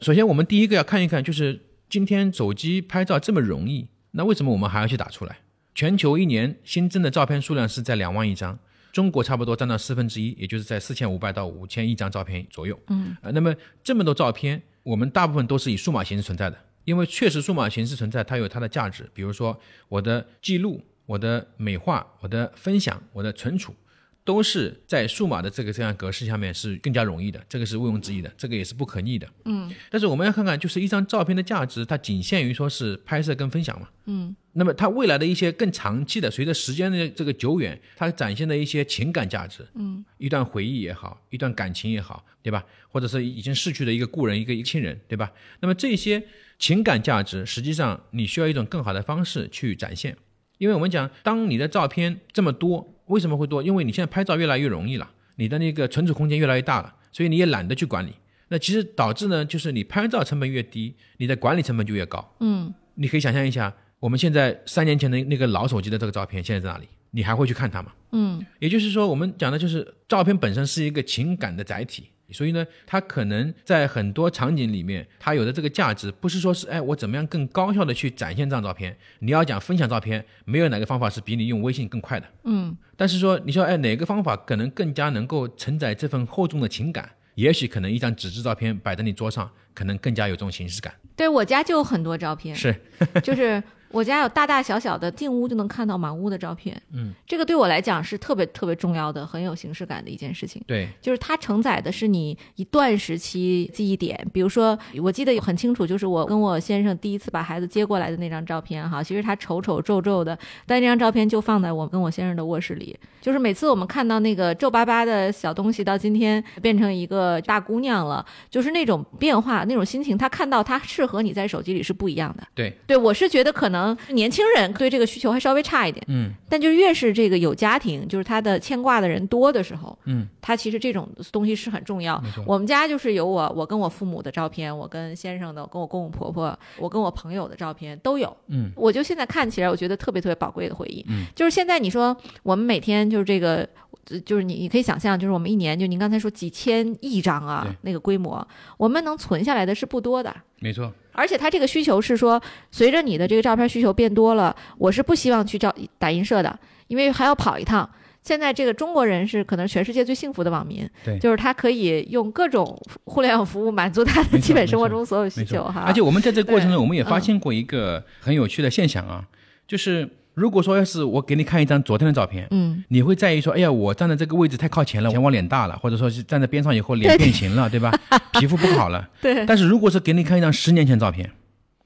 首先我们第一个要看一看，就是今天手机拍照这么容易，那为什么我们还要去打出来？全球一年新增的照片数量是在两万一张，中国差不多占到四分之一，也就是在四千五百到五千亿张照片左右。嗯呃，那么这么多照片，我们大部分都是以数码形式存在的，因为确实数码形式存在，它有它的价值。比如说我的记录、我的美化、我的分享、我的存储，都是在数码的这个这样格式下面是更加容易的，这个是毋庸置疑的，这个也是不可逆的。嗯但是我们要看看，就是一张照片的价值，它仅限于说是拍摄跟分享嘛。嗯那么它未来的一些更长期的，随着时间的这个久远，它展现的一些情感价值，嗯一段回忆也好，一段感情也好，对吧？或者是已经逝去的一个故人、一个一亲人，对吧？那么这些情感价值，实际上你需要一种更好的方式去展现，因为我们讲，当你的照片这么多，为什么会多？因为你现在拍照越来越容易了，你的那个存储空间越来越大了，所以你也懒得去管理。那其实导致呢，就是你拍照成本越低，你的管理成本就越高。嗯你可以想象一下，我们现在三年前的那个老手机的这个照片，现在在哪里？你还会去看它吗？嗯也就是说，我们讲的就是照片本身是一个情感的载体，所以呢，它可能在很多场景里面，它有的这个价值，不是说是哎我怎么样更高效的去展现这张照片。你要讲分享照片，没有哪个方法是比你用微信更快的。嗯但是说，你说哎哪个方法可能更加能够承载这份厚重的情感？也许可能一张纸质照片摆在你桌上，可能更加有这种形式感。对我家就有很多照片，是，就是我家有大大小小的进屋就能看到满屋的照片，嗯，这个对我来讲是特别特别重要的，很有形式感的一件事情。对，就是它承载的是你一段时期记忆点，比如说，我记得很清楚，就是我跟我先生第一次把孩子接过来的那张照片哈，其实他丑丑皱皱的，但那张照片就放在我跟我先生的卧室里，就是每次我们看到那个皱巴巴的小东西，到今天变成一个大姑娘了，就是那种变化，那种心情，他看到他是和你在手机里是不一样的。对，对我是觉得可能年轻人对这个需求还稍微差一点。嗯但就越是这个有家庭，就是他的牵挂的人多的时候，嗯，他其实这种东西是很重要。我们家就是有我，我跟我父母的照片，我跟先生的，我跟我公公婆婆，我跟我朋友的照片都有。嗯，我就现在看起来，我觉得特别特别宝贵的回忆。嗯，就是现在你说我们每天就是这个。呃就是你，你可以想象，就是我们一年，就您刚才说几千亿张啊，那个规模，我们能存下来的是不多的。没错，而且它这个需求是说，随着你的这个照片需求变多了，我是不希望去照打印社的，因为还要跑一趟。现在这个中国人是可能全世界最幸福的网民，对就是他可以用各种互联网服务满足他的基本生活中所有需。求哈。而且我们在这个过程中，我们也发嗯现过一个很有趣的现象啊，就是如果说要是我给你看一张昨天的照片，嗯，你会在意说，哎呀，我站在这个位置太靠前了，前我脸大了，或者说是站在边上以后脸变形了，对吧？皮肤不好了。对，但是如果是给你看一张十年前照片，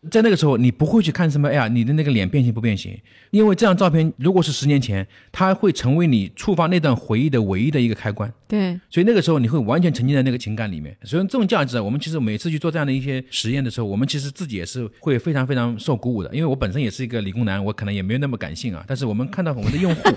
在那个时候你不会去看什么，哎呀，你的那个脸变形不变形，因为这张照片如果是十年前，它会成为你触发那段回忆的唯一的一个开关。对，所以那个时候你会完全沉浸在那个情感里面。所以这种价值啊，我们其实每次去做这样的一些实验的时候，我们其实自己也是会非常非常受鼓舞的。因为我本身也是一个理工男，我可能也没有那么感性啊。但是我们看到我们的用户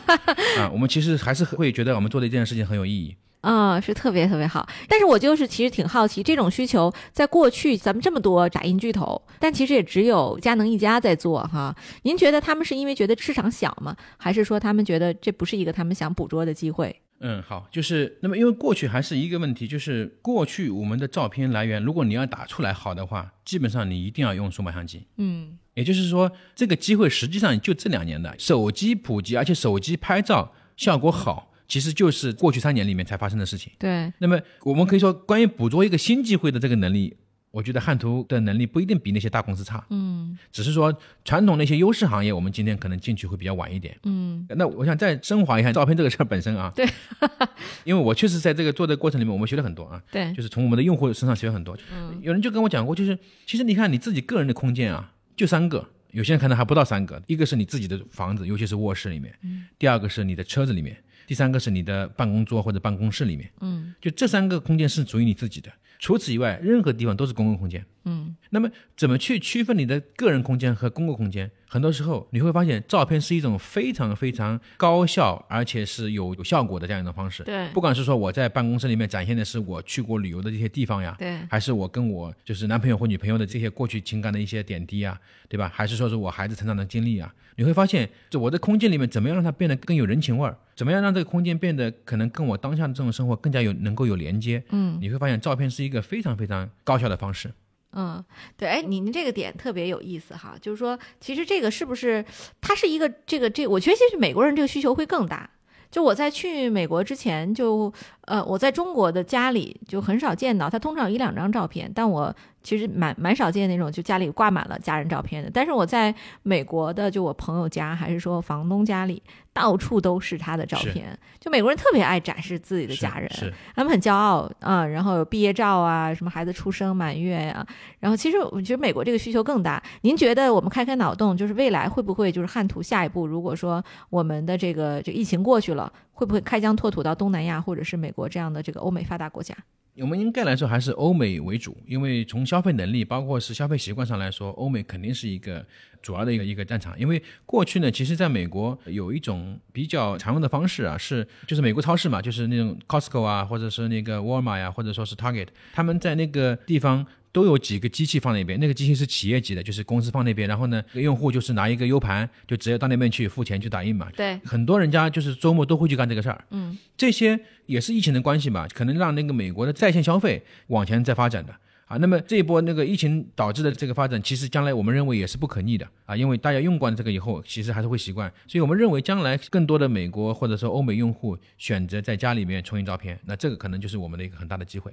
啊，我们其实还是会觉得我们做的这件事情很有意义。嗯，是特别特别好。但是我就是其实挺好奇，这种需求在过去咱们这么多打印巨头，但其实也只有佳能一家在做哈。您觉得他们是因为觉得市场小吗？还是说他们觉得这不是一个他们想捕捉的机会？嗯，好，就是那么，因为过去还是一个问题，就是过去我们的照片来源，如果你要打出来好的话，基本上你一定要用数码相机。嗯，也就是说，这个机会实际上就这两年的手机普及，而且手机拍照效果好，其实就是过去三年里面才发生的事情。对，那么我们可以说，关于捕捉一个新机会的这个能力，我觉得汉图的能力不一定比那些大公司差。嗯。只是说传统的一些优势行业，我们今天可能进去会比较晚一点。嗯，那我想再升华一下照片这个事儿本身啊，对，因为我确实在这个做的过程里面，我们学了很多啊，对，就是从我们的用户身上学了很多。嗯。有人就跟我讲过，就是其实你看你自己个人的空间啊，就三个，有些人可能还不到三个，一个是你自己的房子，尤其是卧室里面，嗯。第二个是你的车子里面，第三个是你的办公桌或者办公室里面，嗯。就这三个空间是属于你自己的，除此以外，任何地方都是公共空间。嗯那么，怎么去区分你的个人空间和公共空间？很多时候你会发现，照片是一种非常非常高效，而且是有有效果的这样一种方式。对不管是说我在办公室里面展现的是我去过旅游的这些地方呀，对还是我跟我就是男朋友或女朋友的这些过去情感的一些点滴啊，对吧？还是说是我孩子成长的经历啊？你会发现，就我的空间里面怎么样让它变得更有人情味儿？怎么样让这个空间变得可能跟我当下的这种生活更加有能够有连接？嗯你会发现，照片是一个一个非常非常高效的方式。嗯，对，哎，您这个点特别有意思哈，就是说，其实这个是不是它是一个这个这，我觉得其实美国人这个需求会更大。就我在去美国之前就，呃，我在中国的家里就很少见到，他通常有一两张照片，但我其实蛮蛮少见那种就家里挂满了家人照片的。但是我在美国的，就我朋友家还是说房东家里，到处都是他的照片。就美国人特别爱展示自己的家人，他们很骄傲啊、然后有毕业照啊，什么孩子出生满月呀、然后其实我觉得美国这个需求更大。您觉得我们开开脑洞，就是未来会不会就是汉图下一步，如果说我们的这个这疫情过去了，会不会开疆拓土到东南亚或者是美国这样的这个欧美发达国家？我们应该来说还是欧美为主，因为从消费能力，包括是消费习惯上来说，欧美肯定是一个主要的一个一个战场。因为过去呢，其实在美国有一种比较常用的方式啊，是就是美国超市嘛，就是那种 Costco 啊，或者是那个沃尔玛呀，或者说是 Target，他们在那个地方。都有几个机器放那边，那个机器是企业级的，就是公司放那边，然后呢，用户就是拿一个 U 盘，就直接到那边去付钱去打印嘛。对，很多人家就是周末都会去干这个事儿。嗯，这些也是疫情的关系嘛，可能让那个美国的在线消费往前在发展的啊。那么这一波那个疫情导致的这个发展，其实将来我们认为也是不可逆的啊，因为大家用惯这个以后，其实还是会习惯。所以我们认为将来更多的美国或者说欧美用户选择在家里面冲印照片，那这个可能就是我们的一个很大的机会。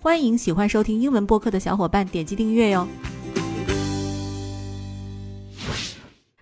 欢迎喜欢收听英文播客的小伙伴点击订阅哟。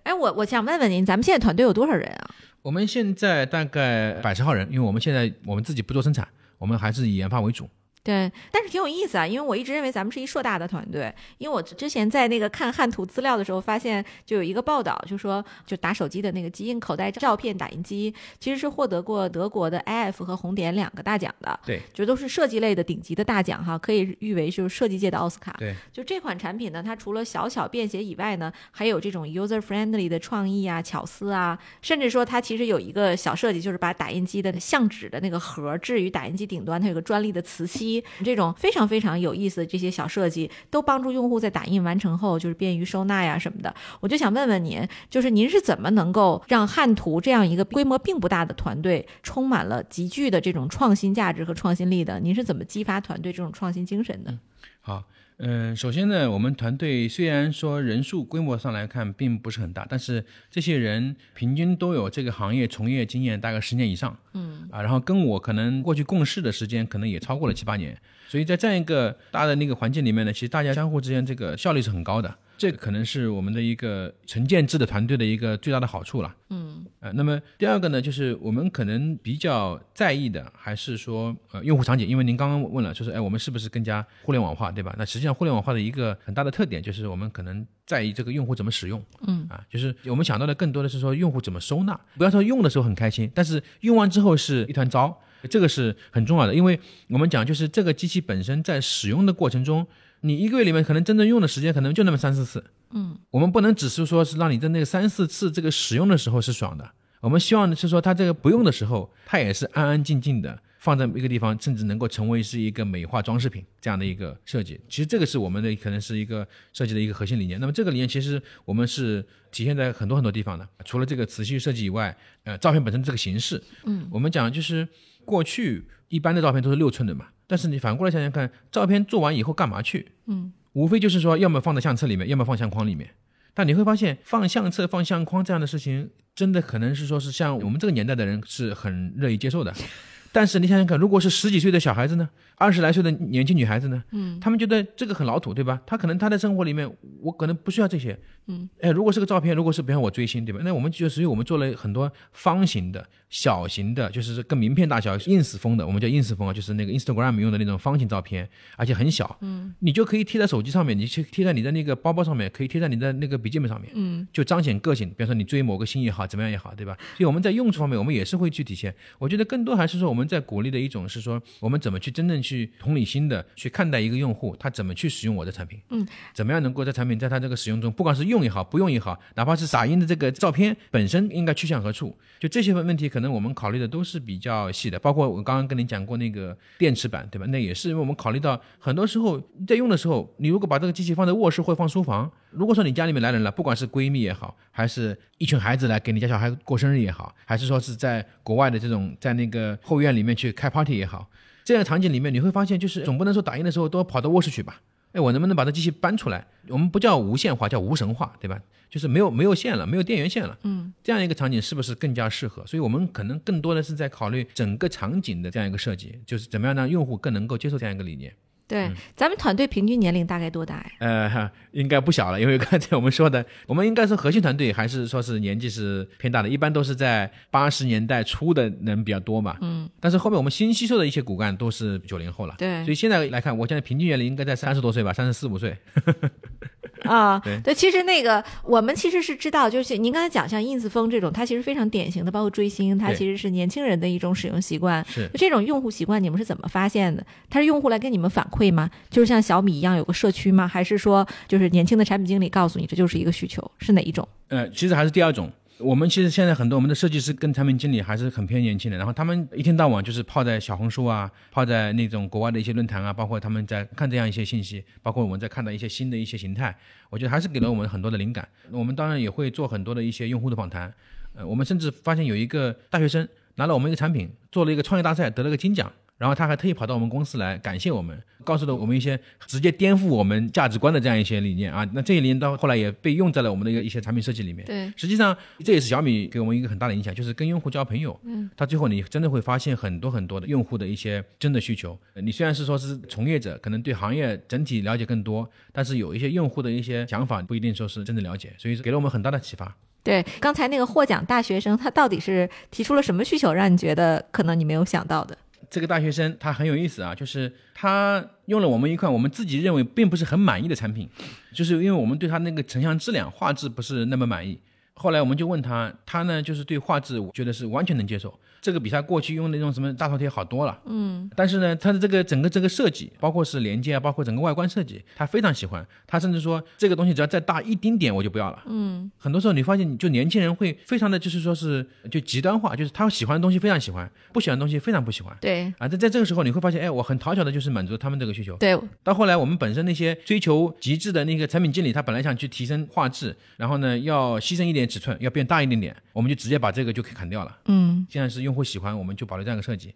哎，我我想问问您，咱们现在团队有多少人啊？我们现在大概百十号人，因为我们现在我们自己不做生产，我们还是以研发为主。对，但是挺有意思啊，因为我一直认为咱们是一硕大的团队。因为我之前在那个看汉图资料的时候，发现就有一个报道，就说就打手机的那个基因口袋照片打印机，其实是获得过德国的 IF 和红点两个大奖的，对就都是设计类的顶级的大奖哈，可以誉为就是设计界的奥斯卡。对，就这款产品呢，它除了小巧便携以外呢，还有这种 user friendly 的创意啊、巧思啊，甚至说它其实有一个小设计，就是把打印机的相纸的那个盒置于打印机顶端，它有个专利的磁吸，这种非常非常有意思的这些小设计，都帮助用户在打印完成后就是便于收纳呀什么的。我就想问问您，就是您是怎么能够让汉图这样一个规模并不大的团队，充满了极具的这种创新价值和创新力的？您是怎么激发团队这种创新精神的？好。嗯，首先呢，我们团队虽然说人数规模上来看并不是很大，但是这些人平均都有这个行业从业经验大概十年以上，嗯。啊，然后跟我可能过去共事的时间可能也超过了七八年，所以在这样一个大的那个环境里面呢，其实大家相互之间这个效率是很高的。这个可能是我们的一个成建制的团队的一个最大的好处了。嗯，呃，那么第二个呢，就是我们可能比较在意的还是说，呃，用户场景，因为您刚刚问了，就是哎，我们是不是更加互联网化，对吧？那实际上互联网化的一个很大的特点就是我们可能在意这个用户怎么使用。嗯，啊，就是我们想到的更多的是说用户怎么收纳，不要说用的时候很开心，但是用完之后是一团糟，这个是很重要的，因为我们讲就是这个机器本身在使用的过程中。你一个月里面可能真正用的时间可能就那么三四次，嗯，我们不能只是说是让你在那个三四次这个使用的时候是爽的，我们希望的是说它这个不用的时候，它也是安安静静的放在一个地方，甚至能够成为是一个美化装饰品这样的一个设计。其实这个是我们的可能是一个设计的一个核心理念。那么这个理念其实我们是体现在很多很多地方的，除了这个磁吸设计以外，呃，照片本身这个形式，嗯，我们讲就是过去一般的照片都是六寸的嘛。但是你反过来想想看，照片做完以后干嘛去？嗯，无非就是说，要么放在相册里面，要么放相框里面。但你会发现，放相册、放相框这样的事情，真的可能是说是像我们这个年代的人是很乐意接受的。但是你想想看，如果是十几岁的小孩子呢，二十来岁的年轻女孩子呢，嗯，他们觉得这个很老土，对吧？他可能他的生活里面，我可能不需要这些，嗯，哎，如果是个照片，如果是比方我追星，对吧？那我们就所以我们做了很多方形的。小型的，就是跟名片大小，ins 风的，我们叫 ins 风啊，就是那个 Instagram 用的那种方形照片，而且很小，嗯，你就可以贴在手机上面，你去贴在你的那个包包上面，可以贴在你的那个笔记本上面，嗯，就彰显个性。比方说你追某个星也好，怎么样也好，对吧？所以我们在用处方面，我们也是会去体现。我觉得更多还是说我们在鼓励的一种是说，我们怎么去真正去同理心的去看待一个用户，他怎么去使用我的产品，嗯，怎么样能够在产品在他这个使用中，不管是用用也好，不用也好，哪怕是打印的这个照片本身应该去向何处，就这些问题，可能我们考虑的都。是比较细的，包括我刚刚跟你讲过那个电池板，对吧？那也是因为我们考虑到很多时候在用的时候，你如果把这个机器放在卧室或放书房，如果说你家里面来人了，不管是闺蜜也好，还是一群孩子来给你家小孩过生日也好，还是说是在国外的这种在那个后院里面去开 party 也好，这样的场景里面你会发现，就是总不能说打印的时候都跑到卧室去吧？哎，我能不能把这机器搬出来？我们不叫无线化，叫无神化，对吧？就是没有没有线了，没有电源线了。嗯，这样一个场景是不是更加适合？所以我们可能更多的是在考虑整个场景的这样一个设计，就是怎么样让用户更能够接受这样一个理念。对，咱们团队平均年龄大概多大呀？呃，应该不小了，因为刚才我们说的，我们应该是核心团队，还是说是年纪是偏大的？一般都是在八十年代初的人比较多嘛。嗯，但是后面我们新吸收的一些骨干都是九零后了。对，所以现在来看，我现在平均年龄应该在三十多岁吧，三十四五岁。啊，对，其实那个我们其实是知道，就是您刚才讲像 ins 风这种，它其实非常典型的，包括追星，它其实是年轻人的一种使用习惯。是这种用户习惯，你们是怎么发现的？它是用户来跟你们反馈会吗？就是像小米一样有个社区吗？还是说就是年轻的产品经理告诉你这就是一个需求？是哪一种？呃，其实还是第二种。我们其实现在很多我们的设计师跟产品经理还是很偏年轻的，然后他们一天到晚就是泡在小红书啊，泡在那种国外的一些论坛啊，包括他们在看这样一些信息，包括我们在看到一些新的一些形态，我觉得还是给了我们很多的灵感。我们当然也会做很多的一些用户的访谈，呃，我们甚至发现有一个大学生拿了我们一个产品做了一个创业大赛，得了个金奖。然后他还特意跑到我们公司来感谢我们，告诉了我们一些直接颠覆我们价值观的这样一些理念啊。那这些理念到后来也被用在了我们的一个一些产品设计里面。对，实际上这也是小米给我们一个很大的影响，就是跟用户交朋友。嗯，他最后你真的会发现很多很多的用户的一些真的需求。你虽然是说是从业者，可能对行业整体了解更多，但是有一些用户的一些想法不一定说是真的了解，所以给了我们很大的启发。对，刚才那个获奖大学生，他到底是提出了什么需求，让你觉得可能你没有想到的？这个大学生他很有意思啊，就是他用了我们一款我们自己认为并不是很满意的产品，就是因为我们对他那个成像质量、画质不是那么满意，后来我们就问他，他呢就是对画质觉得是完全能接受，这个比他过去用那种什么大头贴好多了。嗯，但是呢，他的这个整个这个设计，包括是连接啊，包括整个外观设计，他非常喜欢。他甚至说这个东西只要再大一丁点我就不要了。嗯，很多时候你发现，就年轻人会非常的就是说是就极端化，就是他喜欢的东西非常喜欢，不喜欢的东西非常不喜欢。对啊，在在这个时候你会发现，哎，我很讨巧的就是满足他们这个需求。对，到后来我们本身那些追求极致的那个产品经理，他本来想去提升画质，然后呢要牺牲一点尺寸，要变大一点点，我们就直接把这个就砍掉了。嗯，现在是用户喜欢，我们就保留这样一个设计。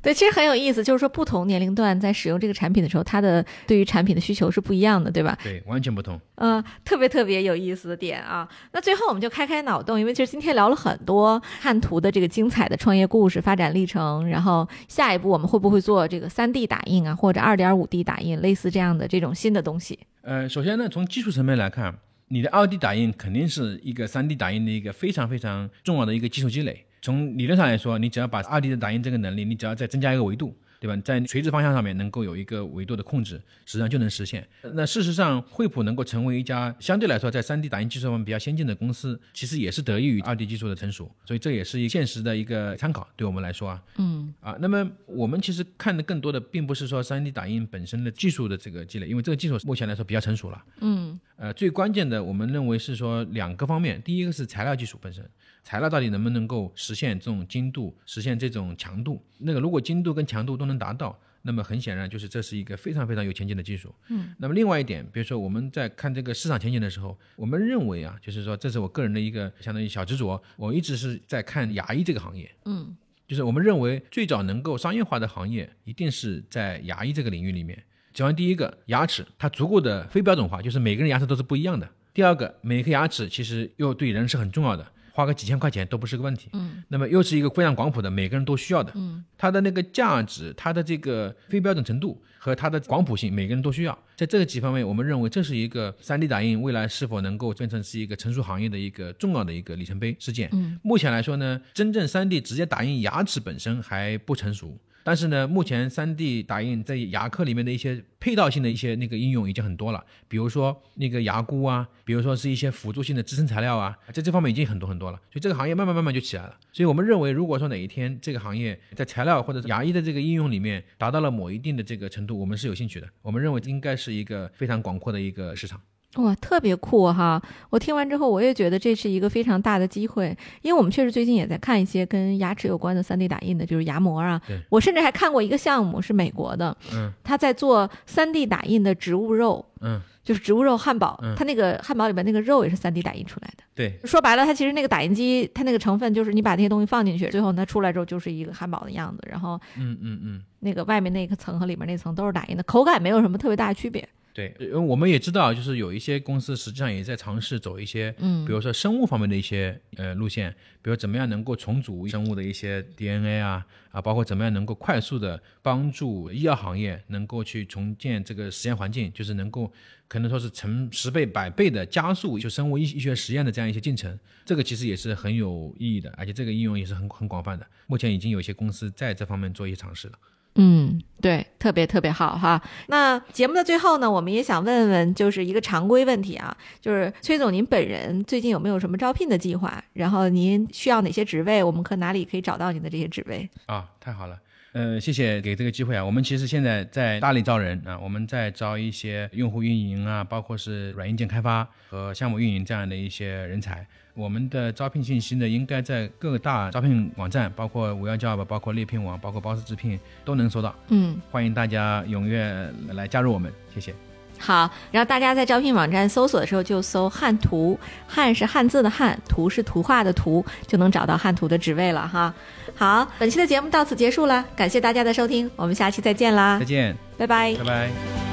对，其实很有意思，就是说不同年龄段在使用这个产品的时候，它的对于产品的需求是不一样的，对吧？对，完全不同。嗯、特别特别有意思的点啊。那最后我们就开开脑洞，因为其实今天聊了很多汉图的这个精彩的创业故事、发展历程，然后下一步我们会不会做这个三 D 打印啊，或者二点五 D 打印，类似这样的这种新的东西？呃，首先呢，从技术层面来看，你的二 D 打印肯定是一个三 D 打印的一个非常非常重要的一个技术积累。从理论上来说，你只要把二 D 的打印这个能力，你只要再增加一个维度，对吧？在垂直方向上面能够有一个维度的控制，实际上就能实现。那事实上，惠普能够成为一家相对来说在 3D 打印技术方面比较先进的公司，其实也是得益于二 D 技术的成熟，所以这也是一现实的一个参考，对我们来说啊，嗯啊，那么我们其实看的更多的并不是说 3D 打印本身的技术的这个积累，因为这个技术目前来说比较成熟了。嗯呃，最关键的我们认为是说两个方面，第一个是材料技术本身，材料到底能不能够实现这种精度，实现这种强度？那个如果精度跟强度都能达到，那么很显然就是这是一个非常非常有前景的技术。嗯，那么另外一点，比如说我们在看这个市场前景的时候，我们认为啊，就是说这是我个人的一个相当于小执着，我一直是在看牙医这个行业。嗯就是我们认为最早能够商业化的行业，一定是在牙医这个领域里面。首先，第一个，牙齿它足够的非标准化，就是每个人牙齿都是不一样的。第二个，每颗牙齿其实又对人是很重要的，花个几千块钱都不是个问题。嗯，那么又是一个非常广谱的，每个人都需要的。嗯，它的那个价值，它的这个非标准程度和它的广谱性，每个人都需要。在这个几方面，我们认为这是一个 3D 打印未来是否能够变成是一个成熟行业的一个重要的一个里程碑事件。嗯，目前来说呢，真正 3D 直接打印牙齿本身还不成熟。但是呢，目前 3D 打印在牙科里面的一些配套性的一些那个应用已经很多了，比如说那个牙箍啊，比如说是一些辅助性的支撑材料啊，在这方面已经很多很多了，所以这个行业慢慢慢慢就起来了。所以我们认为，如果说哪一天这个行业在材料或者牙医的这个应用里面达到了某一定的这个程度，我们是有兴趣的。我们认为应该是一个非常广阔的一个市场。哇，特别酷哈！我听完之后，我也觉得这是一个非常大的机会，因为我们确实最近也在看一些跟牙齿有关的 3D 打印的，就是牙模啊对。我甚至还看过一个项目是美国的，嗯他在做 3D 打印的植物肉，嗯，就是植物肉汉堡，嗯它那个汉堡里边那个肉也是 3D 打印出来的。对，说白了，它其实那个打印机，它那个成分就是你把那些东西放进去，最后它出来之后就是一个汉堡的样子，然后嗯嗯嗯。那个外面那个层和里面那层都是打印的，口感没有什么特别大的区别。对，因为我们也知道，就是有一些公司实际上也在尝试走一些，嗯比如说生物方面的一些呃路线，比如怎么样能够重组生物的一些 DNA 啊啊，包括怎么样能够快速的帮助医药行业能够去重建这个实验环境，就是能够可能说是成十倍、百倍的加速就生物医医学实验的这样一些进程，这个其实也是很有意义的，而且这个应用也是很很广泛的。目前已经有一些公司在这方面做一些尝试了。嗯，对，特别特别好哈。那节目的最后呢，我们也想问问，就是一个常规问题啊，就是崔总，您本人最近有没有什么招聘的计划？然后您需要哪些职位？我们可哪里可以找到您的这些职位？啊，太好了。呃，谢谢给这个机会啊。我们其实现在在大力招人啊，我们在招一些用户运营啊，包括是软硬件开发和项目运营这样的一些人才。我们的招聘信息呢，应该在各大招聘网站，包括五幺 job、包括猎聘网、包括包氏直聘都能搜到。嗯，欢迎大家踊跃来加入我们，谢谢。好。然后大家在招聘网站搜索的时候就搜“汉图”，汉是汉字的汉，图是图画的图，就能找到汉图的职位了哈。好，本期的节目到此结束了，感谢大家的收听，我们下期再见啦再，见，拜拜拜。拜。